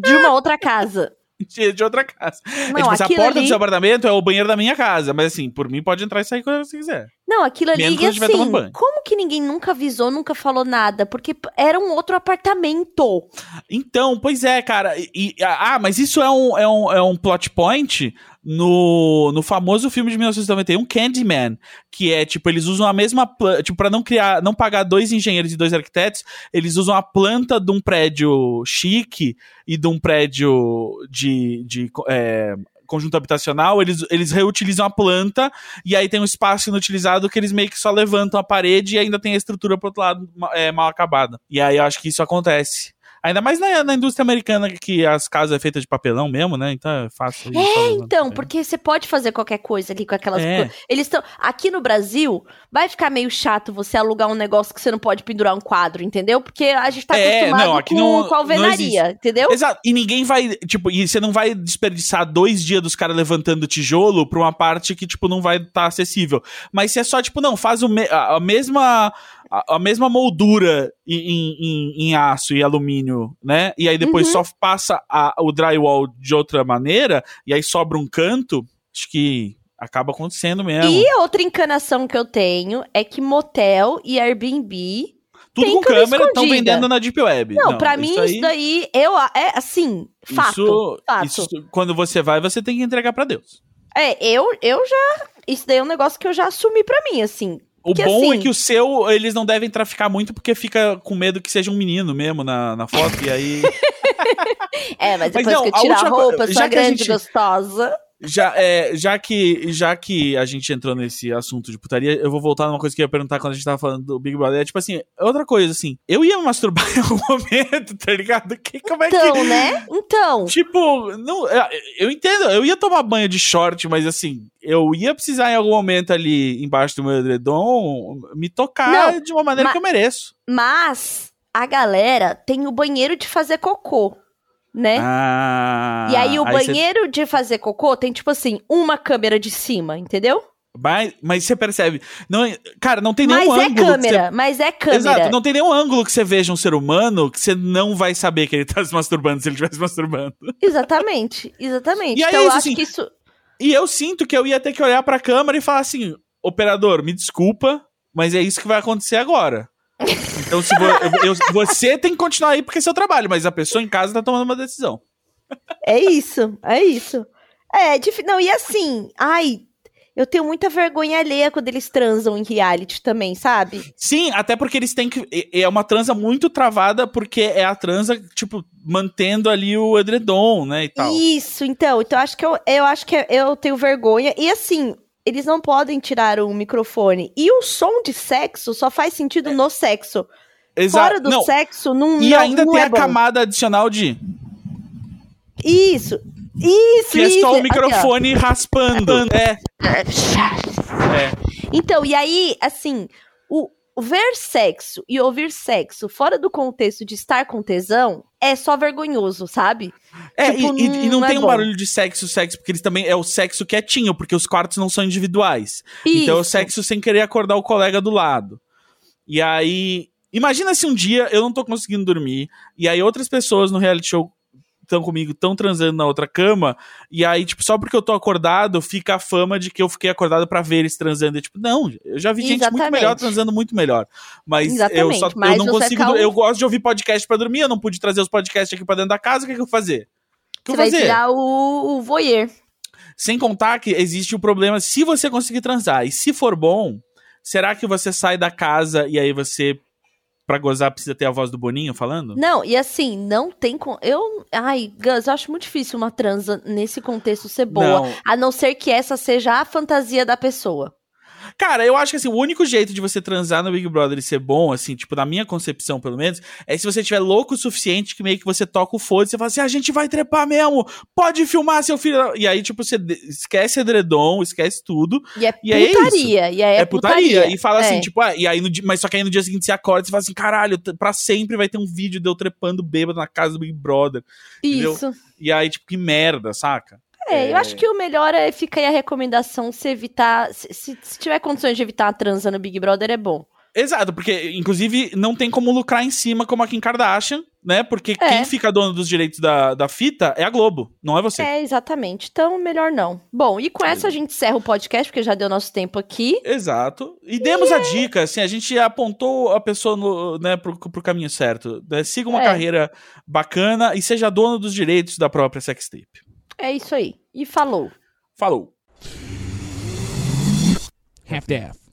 De uma outra casa. de de outra casa. é Não, tipo, assim, a porta ali... do seu apartamento é o banheiro da minha casa. Mas assim, por mim pode entrar e sair quando você quiser. Não, aquilo ali, Menos e assim, como que ninguém nunca avisou, nunca falou nada? Porque era um outro apartamento. Então, pois é, cara. E- ah, mas isso é um, é um, é um plot point no, no famoso filme de 1991, Candyman. Que é, tipo, eles usam a mesma planta. Tipo, pra não criar, não pagar dois engenheiros e dois arquitetos, eles usam a planta de um prédio chique e de um prédio de. de é, conjunto habitacional, eles, eles reutilizam a planta e aí tem um espaço inutilizado que eles meio que só levantam a parede e ainda tem a estrutura pro outro lado é, mal acabada. E aí eu acho que isso acontece. Ainda mais na, na indústria americana, que as casas é feita de papelão mesmo, né? Então é fácil. É, Então, porque você pode fazer qualquer coisa ali com aquelas É. coisas. Eles estão. Aqui no Brasil, vai ficar meio chato você alugar um negócio que você não pode pendurar um quadro, entendeu? Porque a gente tá É, acostumado não, com, não- com alvenaria, entendeu? Exato. E ninguém vai, tipo, e você não vai desperdiçar dois dias dos caras levantando tijolo pra uma parte que, tipo, não vai estar acessível. Mas se é só, tipo, não, faz o me- a mesma. A, a mesma moldura em, em- em- aço e alumínio, né? E aí depois Uhum. só passa a- o drywall de outra maneira, e aí sobra um canto, acho que acaba acontecendo mesmo. E outra encanação que eu tenho é que motel e Airbnb. Tudo tem com câmera estão vendendo na Deep Web. Não, pra mim isso daí, eu, é assim, fato. isso- fato. isso- quando você vai, você tem que entregar pra Deus. É, eu, eu já. Isso daí é um negócio que eu já assumi pra mim, assim. O Que bom é assim- que o seu, eles não devem traficar muito porque fica com medo que seja um menino mesmo na, na foto. e aí. [LAUGHS] É, mas Mas depois não, que eu a tirar a última roupa, a que a grande gente- gostosa. Já, é, já, que, já que a gente entrou nesse assunto de putaria, eu vou voltar numa coisa que eu ia perguntar quando a gente tava falando do Big Brother. É tipo assim, outra coisa, assim, eu ia me masturbar [LAUGHS] em algum momento, tá ligado? Que, como é que. Então, né? Então. Tipo, não, é, eu entendo, eu ia tomar banho de short, mas assim, eu ia precisar em algum momento ali embaixo do meu edredom me tocar Não, de uma maneira ma- que eu mereço. Mas a galera tem o banheiro de fazer cocô, né? Ah, e aí o cê- banheiro de fazer cocô tem, tipo assim, uma câmera de cima, entendeu? Mas, mas você percebe. Não, é- cara, não tem Mas nenhum é ângulo. que câmera, mas é câmera. Exato, não tem nenhum ângulo que você veja um ser humano que você não vai saber que ele tá se masturbando se ele estiver se masturbando. Exatamente, exatamente. E aí então é eu isso, acho assim, que isso. E eu sinto que eu ia ter que olhar pra câmera e falar assim: operador, me desculpa, mas é isso que vai acontecer agora. [LAUGHS] Então, se vo- eu- eu- você tem que continuar aí porque é seu trabalho, mas a pessoa em casa tá tomando uma decisão. É isso, é isso. É, dif... não, e assim, ai, eu tenho muita vergonha alheia quando eles transam em reality também, sabe? Sim, até porque eles têm que. É uma transa muito travada, porque é a transa, tipo, mantendo ali o edredom, né? E tal. Isso, então, então acho que eu, eu acho que eu tenho vergonha. E assim, eles não podem tirar o microfone. E o som de sexo só faz sentido no sexo. Exato. Fora do Não, sexo, não, E não, ainda não tem é a bom. camada adicional de. Isso, isso, Que é isso. só o Aqui, microfone raspando. É. É. Então, e aí, assim, o ver sexo e ouvir sexo fora do contexto de estar com tesão é só vergonhoso, sabe? É, Tipo, e, e- e não não é tem um bom. barulho de sexo, sexo, porque eles também é o sexo quietinho, porque os quartos não são individuais. Então é o Isso. sexo sem querer acordar o colega do lado. E aí, imagina se um dia eu não tô conseguindo dormir, e aí outras pessoas no reality show estão comigo, estão transando na outra cama, e aí, tipo, só porque eu tô acordado, fica a fama de que eu fiquei acordado pra ver eles transando. E, tipo, não, eu já vi gente muito Exatamente. melhor transando muito melhor. Mas eu Exatamente, só eu mas não você consigo. acaba- Eu gosto de ouvir podcast pra dormir, eu não pude trazer os podcasts aqui pra dentro da casa, o que, que eu vou fazer? O que eu Você vou vai fazer? tirar o, o voyeur. Sem contar que existe o problema se você conseguir transar. E se for bom, será que você sai da casa e aí você, pra gozar, precisa ter a voz do Boninho falando? Não, e assim, não tem. Con... Eu. Ai, Gus, eu acho muito difícil uma transa nesse contexto ser boa. Não. A não ser que essa seja a fantasia da pessoa. Cara, eu acho que assim, o único jeito de você transar no Big Brother e ser bom, assim, tipo, na minha concepção, pelo menos, é se você tiver louco o suficiente que meio que você toca o foda e você fala assim, a gente vai trepar mesmo, pode filmar seu filho. E aí, tipo, você esquece edredom, esquece tudo, E é E é putaria. e aí é, é, putaria. E fala assim, É. tipo, ah, e aí no dia, mas só que aí no dia seguinte você acorda e você fala assim, caralho, pra sempre vai ter um vídeo de eu trepando bêbado na casa do Big Brother. entendeu? Isso. E aí, tipo, que merda, saca? É, eu acho que o melhor é fica aí a recomendação se evitar. Se, se- se tiver condições de evitar a transa no Big Brother, é bom. Exato, porque, inclusive, não tem como lucrar em cima como a Kim Kardashian, né? Porque É. quem fica dono dos direitos da, da fita é a Globo, não é você. É, exatamente. Então, melhor não. Bom, e com essa a gente encerra o podcast, porque já deu nosso tempo aqui. Exato. E demos a dica, assim, a gente apontou a pessoa no, né, pro, pro caminho certo. né? Siga uma É. carreira bacana e seja dono dos direitos da própria sextape. É isso aí. E falou. Falou. half-daff.